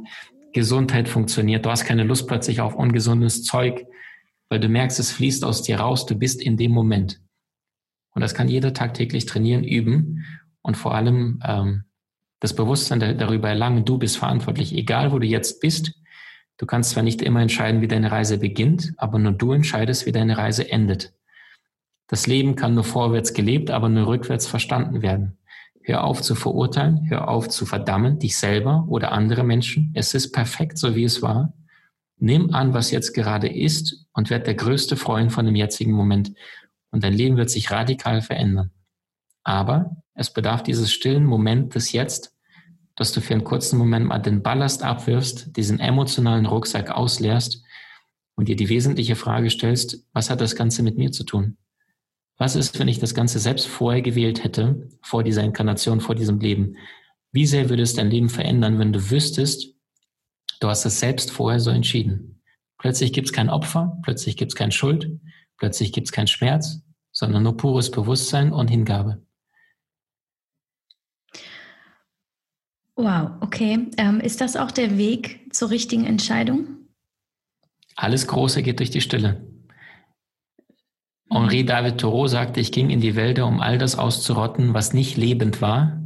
Gesundheit funktioniert. Du hast keine Lust plötzlich auf ungesundes Zeug, weil du merkst, es fließt aus dir raus. Du bist in dem Moment. Und das kann jeder tagtäglich trainieren, üben und vor allem ähm, das Bewusstsein darüber erlangen, du bist verantwortlich, egal wo du jetzt bist. Du kannst zwar nicht immer entscheiden, wie deine Reise beginnt, aber nur du entscheidest, wie deine Reise endet. Das Leben kann nur vorwärts gelebt, aber nur rückwärts verstanden werden. Hör auf zu verurteilen, hör auf zu verdammen, dich selber oder andere Menschen. Es ist perfekt, so wie es war. Nimm an, was jetzt gerade ist und werd der größte Freund von dem jetzigen Moment. Und dein Leben wird sich radikal verändern. Aber es bedarf dieses stillen Moment des Jetzt, dass du für einen kurzen Moment mal den Ballast abwirfst, diesen emotionalen Rucksack ausleerst und dir die wesentliche Frage stellst, was hat das Ganze mit mir zu tun? Was ist, wenn ich das Ganze selbst vorher gewählt hätte, vor dieser Inkarnation, vor diesem Leben? Wie sehr würde es dein Leben verändern, wenn du wüsstest, du hast es selbst vorher so entschieden? Plötzlich gibt es kein Opfer, plötzlich gibt es keine Schuld, plötzlich gibt es keinen Schmerz, sondern nur pures Bewusstsein und Hingabe. Wow, okay. Ähm, ist das auch der Weg zur richtigen Entscheidung? Alles Große geht durch die Stille. Henri David Thoreau sagte, ich ging in die Wälder, um all das auszurotten, was nicht lebend war,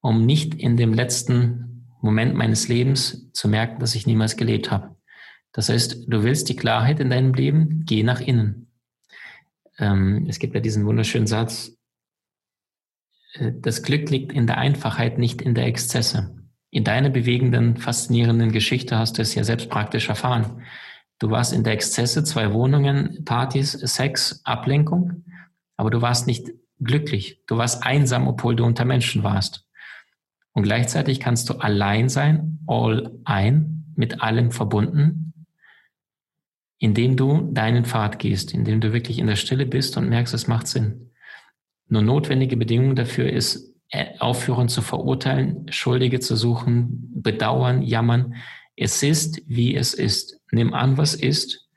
um nicht in dem letzten Moment meines Lebens zu merken, dass ich niemals gelebt habe. Das heißt, du willst die Klarheit in deinem Leben, geh nach innen. Ähm, es gibt ja diesen wunderschönen Satz, das Glück liegt in der Einfachheit, nicht in der Exzesse. In deiner bewegenden, faszinierenden Geschichte hast du es ja selbst praktisch erfahren. Du warst in der Exzesse, zwei Wohnungen, Partys, Sex, Ablenkung, aber du warst nicht glücklich. Du warst einsam, obwohl du unter Menschen warst. Und gleichzeitig kannst du allein sein, all ein, mit allem verbunden, indem du deinen Pfad gehst, indem du wirklich in der Stille bist und merkst, es macht Sinn. Nur notwendige Bedingung dafür ist, äh, aufhören zu verurteilen, Schuldige zu suchen, bedauern, jammern. Es ist, wie es ist. Nimm an, was ist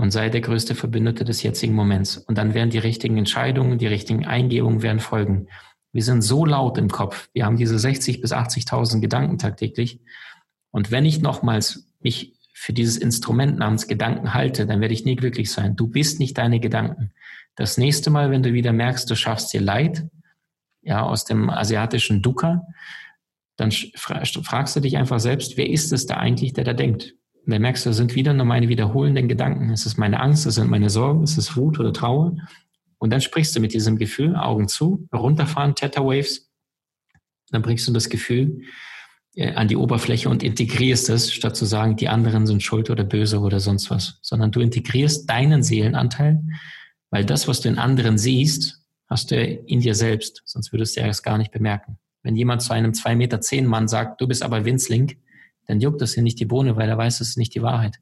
und sei der größte Verbündete des jetzigen Moments. Und dann werden die richtigen Entscheidungen, die richtigen Eingebungen werden folgen. Wir sind so laut im Kopf. Wir haben diese 60 bis 80.000 Gedanken tagtäglich. Und wenn ich nochmals mich für dieses Instrument namens Gedanken halte, dann werde ich nie glücklich sein. Du bist nicht deine Gedanken. Das nächste Mal, wenn du wieder merkst, du schaffst dir Leid, ja, aus dem asiatischen Dukkha, dann fragst du dich einfach selbst, wer ist es da eigentlich, der da denkt? Und dann merkst du, das sind wieder nur meine wiederholenden Gedanken. Es ist meine Angst, es sind meine Sorgen, es ist Wut oder Trauer. Und dann sprichst du mit diesem Gefühl, Augen zu, runterfahren, Theta Waves. Dann bringst du das Gefühl äh, an die Oberfläche und integrierst es, statt zu sagen, die anderen sind schuld oder böse oder sonst was. Sondern du integrierst deinen Seelenanteil, weil das, was du in anderen siehst, hast du in dir selbst. Sonst würdest du es gar nicht bemerken. Wenn jemand zu einem zwei Meter zehn Mann sagt, du bist aber Winzling, dann juckt das hier nicht die Bohne, weil er weiß, es ist nicht die Wahrheit.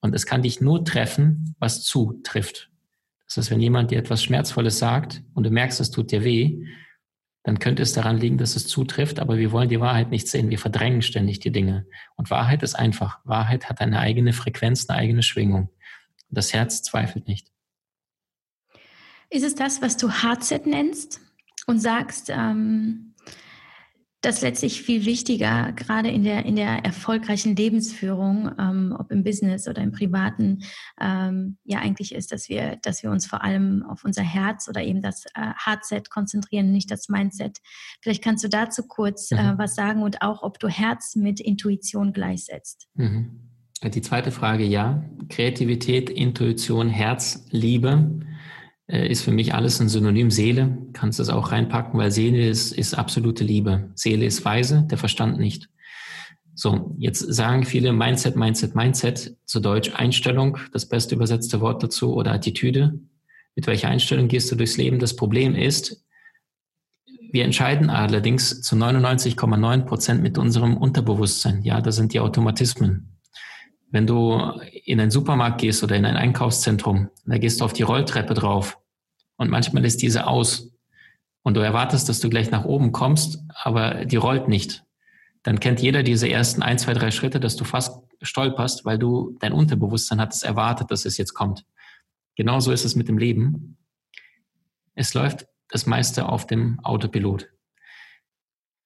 Und es kann dich nur treffen, was zutrifft. Das heißt, wenn jemand dir etwas Schmerzvolles sagt und du merkst, es tut dir weh, dann könnte es daran liegen, dass es zutrifft, aber wir wollen die Wahrheit nicht sehen. Wir verdrängen ständig die Dinge. Und Wahrheit ist einfach. Wahrheit hat eine eigene Frequenz, eine eigene Schwingung. Das Herz zweifelt nicht. Ist es das, was du Hardset nennst und sagst, ähm, das letztlich viel wichtiger, gerade in der, in der erfolgreichen Lebensführung, ähm, ob im Business oder im Privaten, ähm, ja eigentlich ist, dass wir, dass wir uns vor allem auf unser Herz oder eben das äh, Hardset konzentrieren, nicht das Mindset. Vielleicht kannst du dazu kurz äh, mhm. was sagen und auch, ob du Herz mit Intuition gleichsetzt. Mhm. Die zweite Frage, ja. Kreativität, Intuition, Herz, Liebe äh, ist für mich alles ein Synonym. Seele kannst du es auch reinpacken, weil Seele ist, ist absolute Liebe. Seele ist weise, der Verstand nicht. So, jetzt sagen viele Mindset, Mindset, Mindset, zu Deutsch Einstellung, das beste übersetzte Wort dazu, oder Attitüde. Mit welcher Einstellung gehst du durchs Leben? Das Problem ist, wir entscheiden allerdings zu 99,9 Prozent mit unserem Unterbewusstsein. Ja, das sind die Automatismen. Wenn du in einen Supermarkt gehst oder in ein Einkaufszentrum, da gehst du auf die Rolltreppe drauf und manchmal ist diese aus und du erwartest, dass du gleich nach oben kommst, aber die rollt nicht. Dann kennt jeder diese ersten ein, zwei, drei Schritte, dass du fast stolperst, weil du dein Unterbewusstsein hat es erwartet, dass es jetzt kommt. Genauso ist es mit dem Leben. Es läuft das meiste auf dem Autopilot.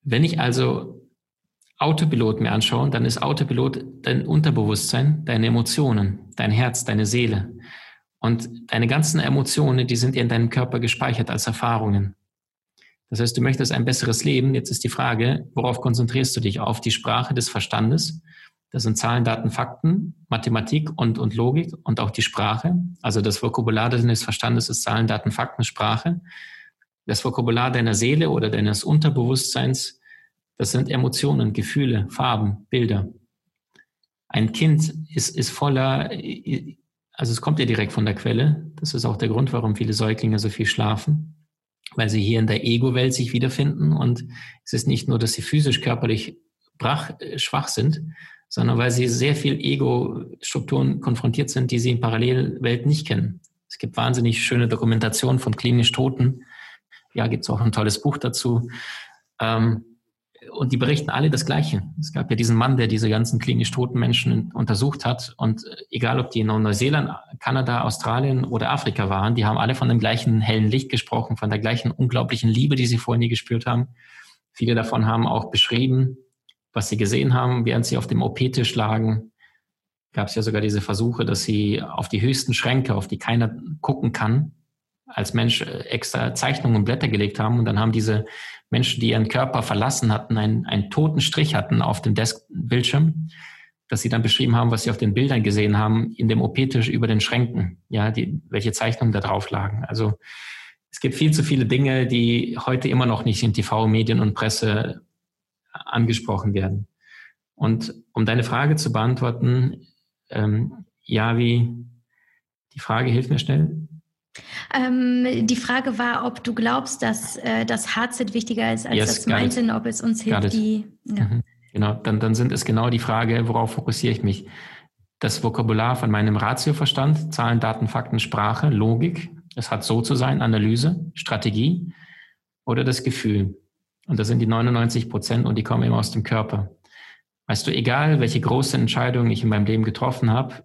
Wenn ich also Autopilot mir anschauen, dann ist Autopilot dein Unterbewusstsein, deine Emotionen, dein Herz, deine Seele. Und deine ganzen Emotionen, die sind in deinem Körper gespeichert als Erfahrungen. Das heißt, du möchtest ein besseres Leben. Jetzt ist die Frage, worauf konzentrierst du dich? Auf die Sprache des Verstandes. Das sind Zahlen, Daten, Fakten, Mathematik und, und Logik und auch die Sprache. Also das Vokabular des Verstandes ist Zahlen, Daten, Fakten, Sprache. Das Vokabular deiner Seele oder deines Unterbewusstseins das sind Emotionen, Gefühle, Farben, Bilder. Ein Kind ist, ist voller, also es kommt ja direkt von der Quelle. Das ist auch der Grund, warum viele Säuglinge so viel schlafen, weil sie hier in der Ego-Welt sich wiederfinden. Und es ist nicht nur, dass sie physisch, körperlich brach, schwach sind, sondern weil sie sehr viel Ego-Strukturen konfrontiert sind, die sie in Parallelwelt nicht kennen. Es gibt wahnsinnig schöne Dokumentationen von klinisch Toten. Ja, gibt es auch ein tolles Buch dazu. Ähm, und die berichten alle das Gleiche. Es gab ja diesen Mann, der diese ganzen klinisch toten Menschen untersucht hat. Und äh, egal, ob die in Neuseeland, Kanada, Australien oder Afrika waren, die haben alle von dem gleichen hellen Licht gesprochen, von der gleichen unglaublichen Liebe, die sie vorher nie gespürt haben. Viele davon haben auch beschrieben, was sie gesehen haben, während sie auf dem OP-Tisch lagen. Gab es ja sogar diese Versuche, dass sie auf die höchsten Schränke, auf die keiner gucken kann, als Mensch äh, extra Zeichnungen und Blätter gelegt haben. Und dann haben diese Menschen, die ihren Körper verlassen hatten, einen, einen toten Strich hatten auf dem Desk-Bildschirm, dass sie dann beschrieben haben, was sie auf den Bildern gesehen haben, in dem OP-Tisch über den Schränken, ja, die, welche Zeichnungen da drauf lagen. Also es gibt viel zu viele Dinge, die heute immer noch nicht in TV, Medien und Presse angesprochen werden. Und um deine Frage zu beantworten, ähm, ja, wie, die Frage hilft mir schnell. Ähm, die Frage war, ob du glaubst, dass äh, das Hardset wichtiger ist als yes, das Mindset, ob es uns hilft, die. Ja. Mhm. Genau, dann, dann sind es genau die Frage, worauf fokussiere ich mich? Das Vokabular von meinem Ratioverstand, Zahlen, Daten, Fakten, Sprache, Logik, es hat so zu sein, Analyse, Strategie oder das Gefühl. Und das sind die 99 Prozent und die kommen immer aus dem Körper. Weißt du, egal welche große Entscheidung ich in meinem Leben getroffen habe,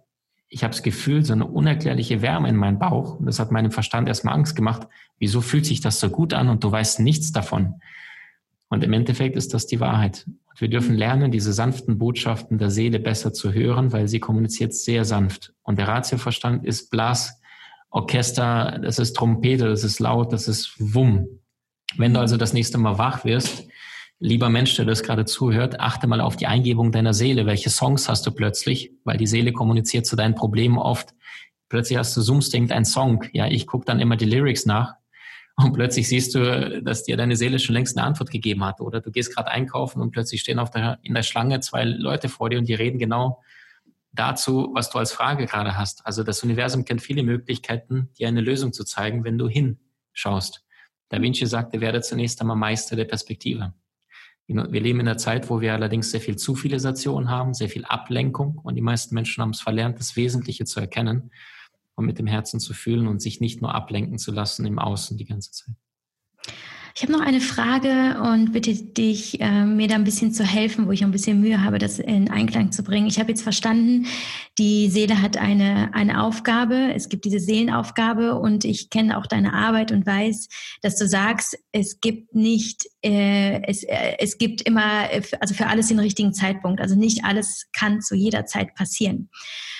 ich habe das Gefühl, so eine unerklärliche Wärme in meinem Bauch. Und das hat meinem Verstand erstmal Angst gemacht. Wieso fühlt sich das so gut an und du weißt nichts davon? Und im Endeffekt ist das die Wahrheit. Und wir dürfen lernen, diese sanften Botschaften der Seele besser zu hören, weil sie kommuniziert sehr sanft. Und der Ratioverstand ist Blasorchester, das ist Trompete, das ist laut, das ist Wumm. Wenn du also das nächste Mal wach wirst, lieber Mensch, der das gerade zuhört, achte mal auf die Eingebung deiner Seele. Welche Songs hast du plötzlich? Weil die Seele kommuniziert zu deinen Problemen oft. Plötzlich hast du zoomst irgendein Song. Ja, ich gucke dann immer die Lyrics nach. Und plötzlich siehst du, dass dir deine Seele schon längst eine Antwort gegeben hat. Oder du gehst gerade einkaufen und plötzlich stehen auf der, in der Schlange zwei Leute vor dir und die reden genau dazu, was du als Frage gerade hast. Also das Universum kennt viele Möglichkeiten, dir eine Lösung zu zeigen, wenn du hinschaust. Da Vinci sagte, werde zunächst einmal Meister der Perspektive. Wir leben in einer Zeit, wo wir allerdings sehr viel Zufilisation haben, sehr viel Ablenkung und die meisten Menschen haben es verlernt, das Wesentliche zu erkennen und mit dem Herzen zu fühlen und sich nicht nur ablenken zu lassen im Außen die ganze Zeit. Ich habe noch eine Frage und bitte dich, äh, mir da ein bisschen zu helfen, wo ich ein bisschen Mühe habe, das in Einklang zu bringen. Ich habe jetzt verstanden, die Seele hat eine, eine Aufgabe. Es gibt diese Seelenaufgabe und ich kenne auch deine Arbeit und weiß, dass du sagst, es gibt nicht, äh, es, äh, es gibt immer, äh, also für alles den richtigen Zeitpunkt. Also nicht alles kann zu jeder Zeit passieren.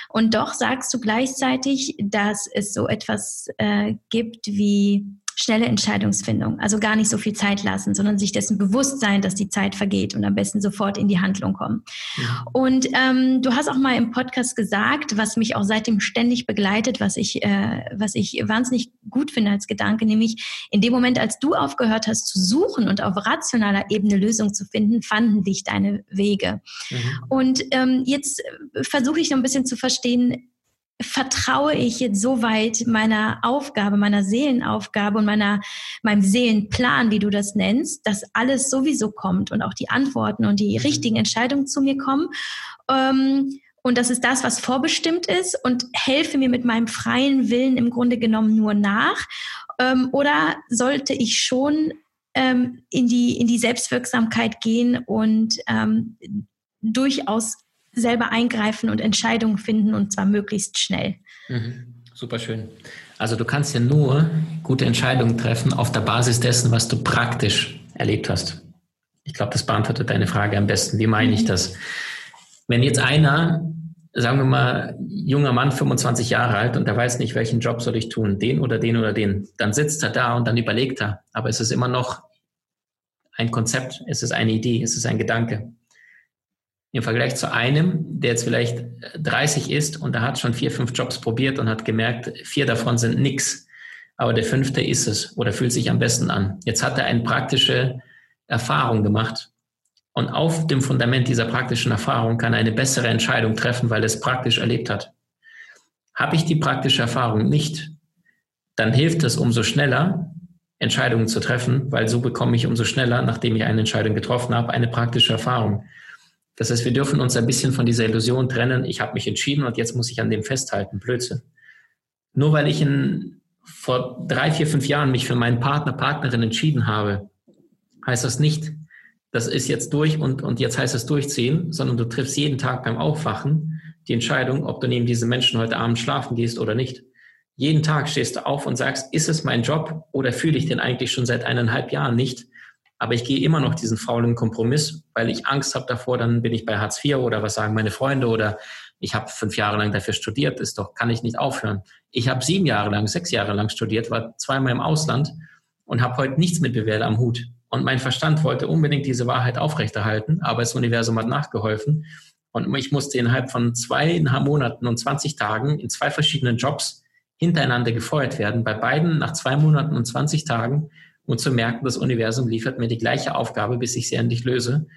Und doch sagst du gleichzeitig, dass es so etwas äh, gibt wie schnelle Entscheidungsfindung. Also gar nicht so viel Zeit lassen, sondern sich dessen bewusst sein, dass die Zeit vergeht und am besten sofort in die Handlung kommen. Ja. Und ähm, du hast auch mal im Podcast gesagt, was mich auch seitdem ständig begleitet, was ich, äh, was ich wahnsinnig gut finde als Gedanke, nämlich in dem Moment, als du aufgehört hast zu suchen und auf rationaler Ebene Lösungen zu finden, fanden dich deine Wege. Mhm. Und ähm, jetzt versuche ich noch ein bisschen zu verstehen, vertraue ich jetzt so weit meiner Aufgabe, meiner Seelenaufgabe und meiner, meinem Seelenplan, wie du das nennst, dass alles sowieso kommt und auch die Antworten und die richtigen Entscheidungen zu mir kommen. Ähm, und das ist das, was vorbestimmt ist und helfe mir mit meinem freien Willen im Grunde genommen nur nach. Ähm, oder sollte ich schon ähm, in, die, in die Selbstwirksamkeit gehen und ähm, durchaus selber eingreifen und Entscheidungen finden und zwar möglichst schnell. Mhm. Super schön. Also du kannst ja nur gute Entscheidungen treffen auf der Basis dessen, was du praktisch erlebt hast. Ich glaube, das beantwortet deine Frage am besten. Wie meine ich mhm. das? Wenn jetzt einer, sagen wir mal, junger Mann, 25 Jahre alt und der weiß nicht, welchen Job soll ich tun, den oder den oder den, dann sitzt er da und dann überlegt er. Aber es ist immer noch ein Konzept, es ist eine Idee, es ist ein Gedanke. Im Vergleich zu einem, der jetzt vielleicht 30 ist und der hat schon vier, fünf Jobs probiert und hat gemerkt, vier davon sind nix, aber der fünfte ist es oder fühlt sich am besten an. Jetzt hat er eine praktische Erfahrung gemacht und auf dem Fundament dieser praktischen Erfahrung kann er eine bessere Entscheidung treffen, weil er es praktisch erlebt hat. Habe ich die praktische Erfahrung nicht, dann hilft es umso schneller, Entscheidungen zu treffen, weil so bekomme ich umso schneller, nachdem ich eine Entscheidung getroffen habe, eine praktische Erfahrung. Das heißt, wir dürfen uns ein bisschen von dieser Illusion trennen, ich habe mich entschieden und jetzt muss ich an dem festhalten. Blödsinn. Nur weil ich in, vor drei, vier, fünf Jahren mich für meinen Partner, Partnerin entschieden habe, heißt das nicht, das ist jetzt durch und, und jetzt heißt es durchziehen, sondern du triffst jeden Tag beim Aufwachen die Entscheidung, ob du neben diesen Menschen heute Abend schlafen gehst oder nicht. Jeden Tag stehst du auf und sagst, ist es mein Job oder fühle ich den eigentlich schon seit eineinhalb Jahren nicht? Aber ich gehe immer noch diesen faulen Kompromiss, weil ich Angst habe davor, dann bin ich bei Hartz IV oder was sagen meine Freunde oder ich habe fünf Jahre lang dafür studiert, ist doch, kann ich nicht aufhören. Ich habe sieben Jahre lang, sechs Jahre lang studiert, war zweimal im Ausland und habe heute nichts mit BWL am Hut. Und mein Verstand wollte unbedingt diese Wahrheit aufrechterhalten, aber das Universum hat nachgeholfen. Und ich musste innerhalb von zweieinhalb Monaten und 20 Tagen in zwei verschiedenen Jobs hintereinander gefeuert werden. Bei beiden nach zwei Monaten und 20 Tagen und zu merken, das Universum liefert mir die gleiche Aufgabe, bis ich sie endlich löse,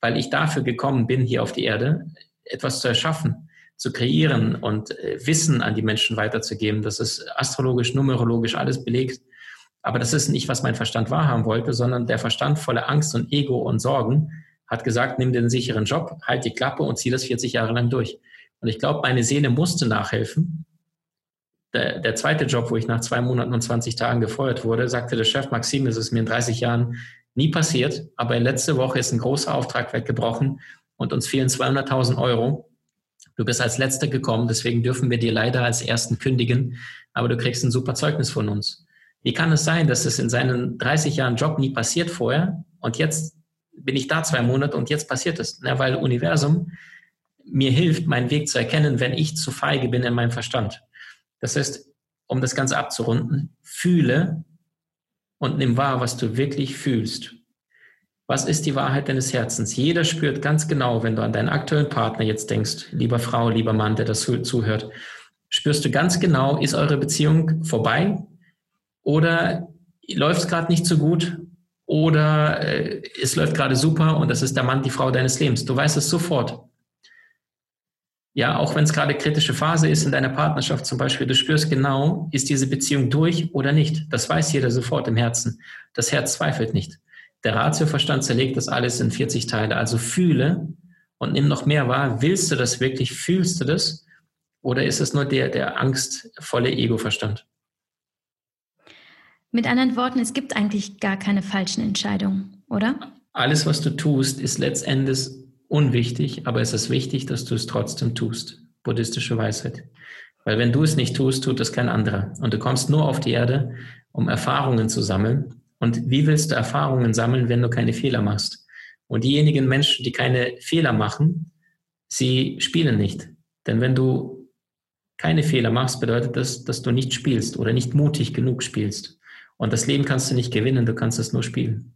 weil ich dafür gekommen bin, hier auf die Erde etwas zu erschaffen, zu kreieren und äh, Wissen an die Menschen weiterzugeben. Das ist astrologisch, numerologisch alles belegt. Aber das ist nicht, was mein Verstand wahrhaben wollte, sondern der Verstand voller Angst und Ego und Sorgen hat gesagt, nimm den sicheren Job, halt die Klappe und zieh das 40 Jahre lang durch. Und ich glaube, meine Seele musste nachhelfen, der, der zweite Job, wo ich nach zwei Monaten und 20 Tagen gefeuert wurde, sagte der Chef Maxim, das ist mir in 30 Jahren nie passiert, aber letzte Woche ist ein großer Auftrag weggebrochen und uns fehlen 200.000 Euro. Du bist als Letzter gekommen, deswegen dürfen wir dir leider als Ersten kündigen, aber du kriegst ein super Zeugnis von uns. Wie kann es sein, dass es in seinen 30 Jahren Job nie passiert vorher und jetzt bin ich da zwei Monate und jetzt passiert es? Na, weil Universum mir hilft, meinen Weg zu erkennen, wenn ich zu feige bin in meinem Verstand. Das heißt, um das Ganze abzurunden, fühle und nimm wahr, was du wirklich fühlst. Was ist die Wahrheit deines Herzens? Jeder spürt ganz genau, wenn du an deinen aktuellen Partner jetzt denkst, lieber Frau, lieber Mann, der das zuhört, spürst du ganz genau, ist eure Beziehung vorbei oder läuft es gerade nicht so gut oder äh, es läuft gerade super und das ist der Mann, die Frau deines Lebens. Du weißt es sofort. Ja, auch wenn es gerade kritische Phase ist in deiner Partnerschaft zum Beispiel, du spürst genau, ist diese Beziehung durch oder nicht. Das weiß jeder sofort im Herzen. Das Herz zweifelt nicht. Der Ratioverstand zerlegt das alles in 40 Teile. Also fühle und nimm noch mehr wahr. Willst du das wirklich? Fühlst du das? Oder ist es nur der, der angstvolle Ego-Verstand? Mit anderen Worten, es gibt eigentlich gar keine falschen Entscheidungen, oder? Alles, was du tust, ist letztendlich unwichtig, aber es ist wichtig, dass du es trotzdem tust. Buddhistische Weisheit. Weil wenn du es nicht tust, tut es kein anderer. Und du kommst nur auf die Erde, um Erfahrungen zu sammeln. Und wie willst du Erfahrungen sammeln, wenn du keine Fehler machst? Und diejenigen Menschen, die keine Fehler machen, sie spielen nicht. Denn wenn du keine Fehler machst, bedeutet das, dass du nicht spielst oder nicht mutig genug spielst. Und das Leben kannst du nicht gewinnen, du kannst es nur spielen.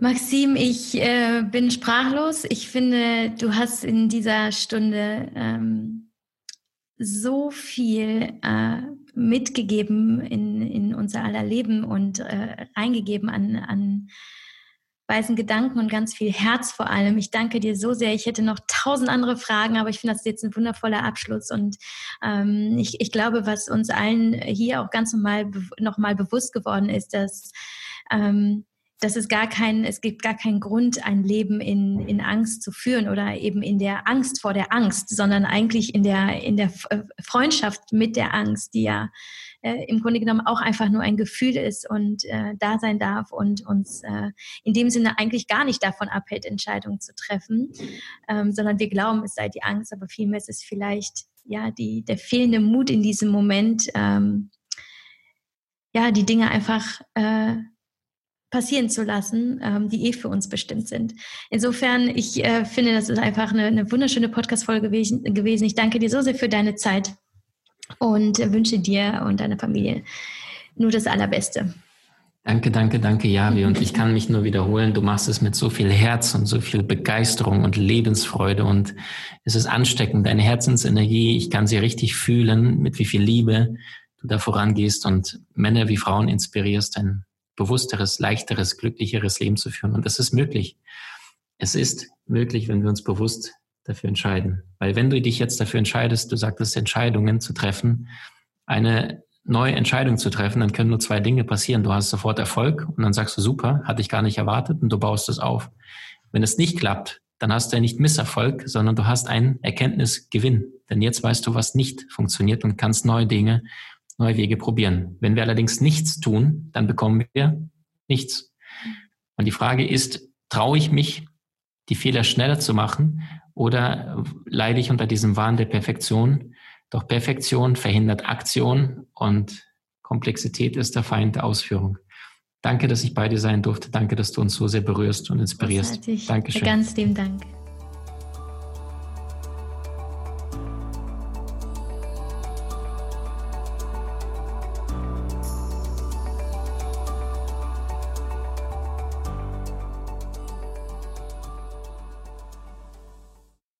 Maxim, ich äh, bin sprachlos. Ich finde, du hast in dieser Stunde ähm, so viel äh, mitgegeben in, in unser aller Leben und äh, reingegeben an, an weisen Gedanken und ganz viel Herz vor allem. Ich danke dir so sehr. Ich hätte noch tausend andere Fragen, aber ich finde das ist jetzt ein wundervoller Abschluss. Und ähm, ich, ich glaube, was uns allen hier auch ganz normal noch mal bewusst geworden ist, dass ähm, dass es gar keinen, es gibt gar keinen Grund, ein Leben in, in Angst zu führen oder eben in der Angst vor der Angst, sondern eigentlich in der, in der äh, Freundschaft mit der Angst, die ja äh, im Grunde genommen auch einfach nur ein Gefühl ist und äh, da sein darf und uns äh, in dem Sinne eigentlich gar nicht davon abhält, Entscheidungen zu treffen, ähm, sondern wir glauben, es sei die Angst, aber vielmehr ist es vielleicht ja die, der fehlende Mut in diesem Moment, ähm, ja, die Dinge einfach äh, passieren zu lassen, ähm, die eh für uns bestimmt sind. Insofern, ich äh, finde, das ist einfach eine, eine wunderschöne Podcast-Folge gewesen, gewesen. Ich danke dir so sehr für deine Zeit und wünsche dir und deiner Familie nur das Allerbeste. Danke, danke, danke, Javi. Und ich kann mich nur wiederholen, du machst es mit so viel Herz und so viel Begeisterung und Lebensfreude und es ist ansteckend, deine Herzensenergie, ich kann sie richtig fühlen, mit wie viel Liebe du da vorangehst und Männer wie Frauen inspirierst, ein bewussteres, leichteres, glücklicheres Leben zu führen. Und das ist möglich. Es ist möglich, wenn wir uns bewusst dafür entscheiden. Weil wenn du dich jetzt dafür entscheidest, du sagtest, Entscheidungen zu treffen, eine neue Entscheidung zu treffen, dann können nur zwei Dinge passieren. Du hast sofort Erfolg und dann sagst du, super, hatte ich gar nicht erwartet und du baust es auf. Wenn es nicht klappt, dann hast du ja nicht Misserfolg, sondern du hast einen Erkenntnisgewinn. Denn jetzt weißt du, was nicht funktioniert und kannst neue Dinge neue Wege probieren. Wenn wir allerdings nichts tun, dann bekommen wir nichts. Und die Frage ist, traue ich mich, die Fehler schneller zu machen oder leide ich unter diesem Wahn der Perfektion? Doch Perfektion verhindert Aktion und Komplexität ist der Feind der Ausführung. Danke, dass ich bei dir sein durfte. Danke, dass du uns so sehr berührst und inspirierst. Dankeschön. Ganz lieben Dank.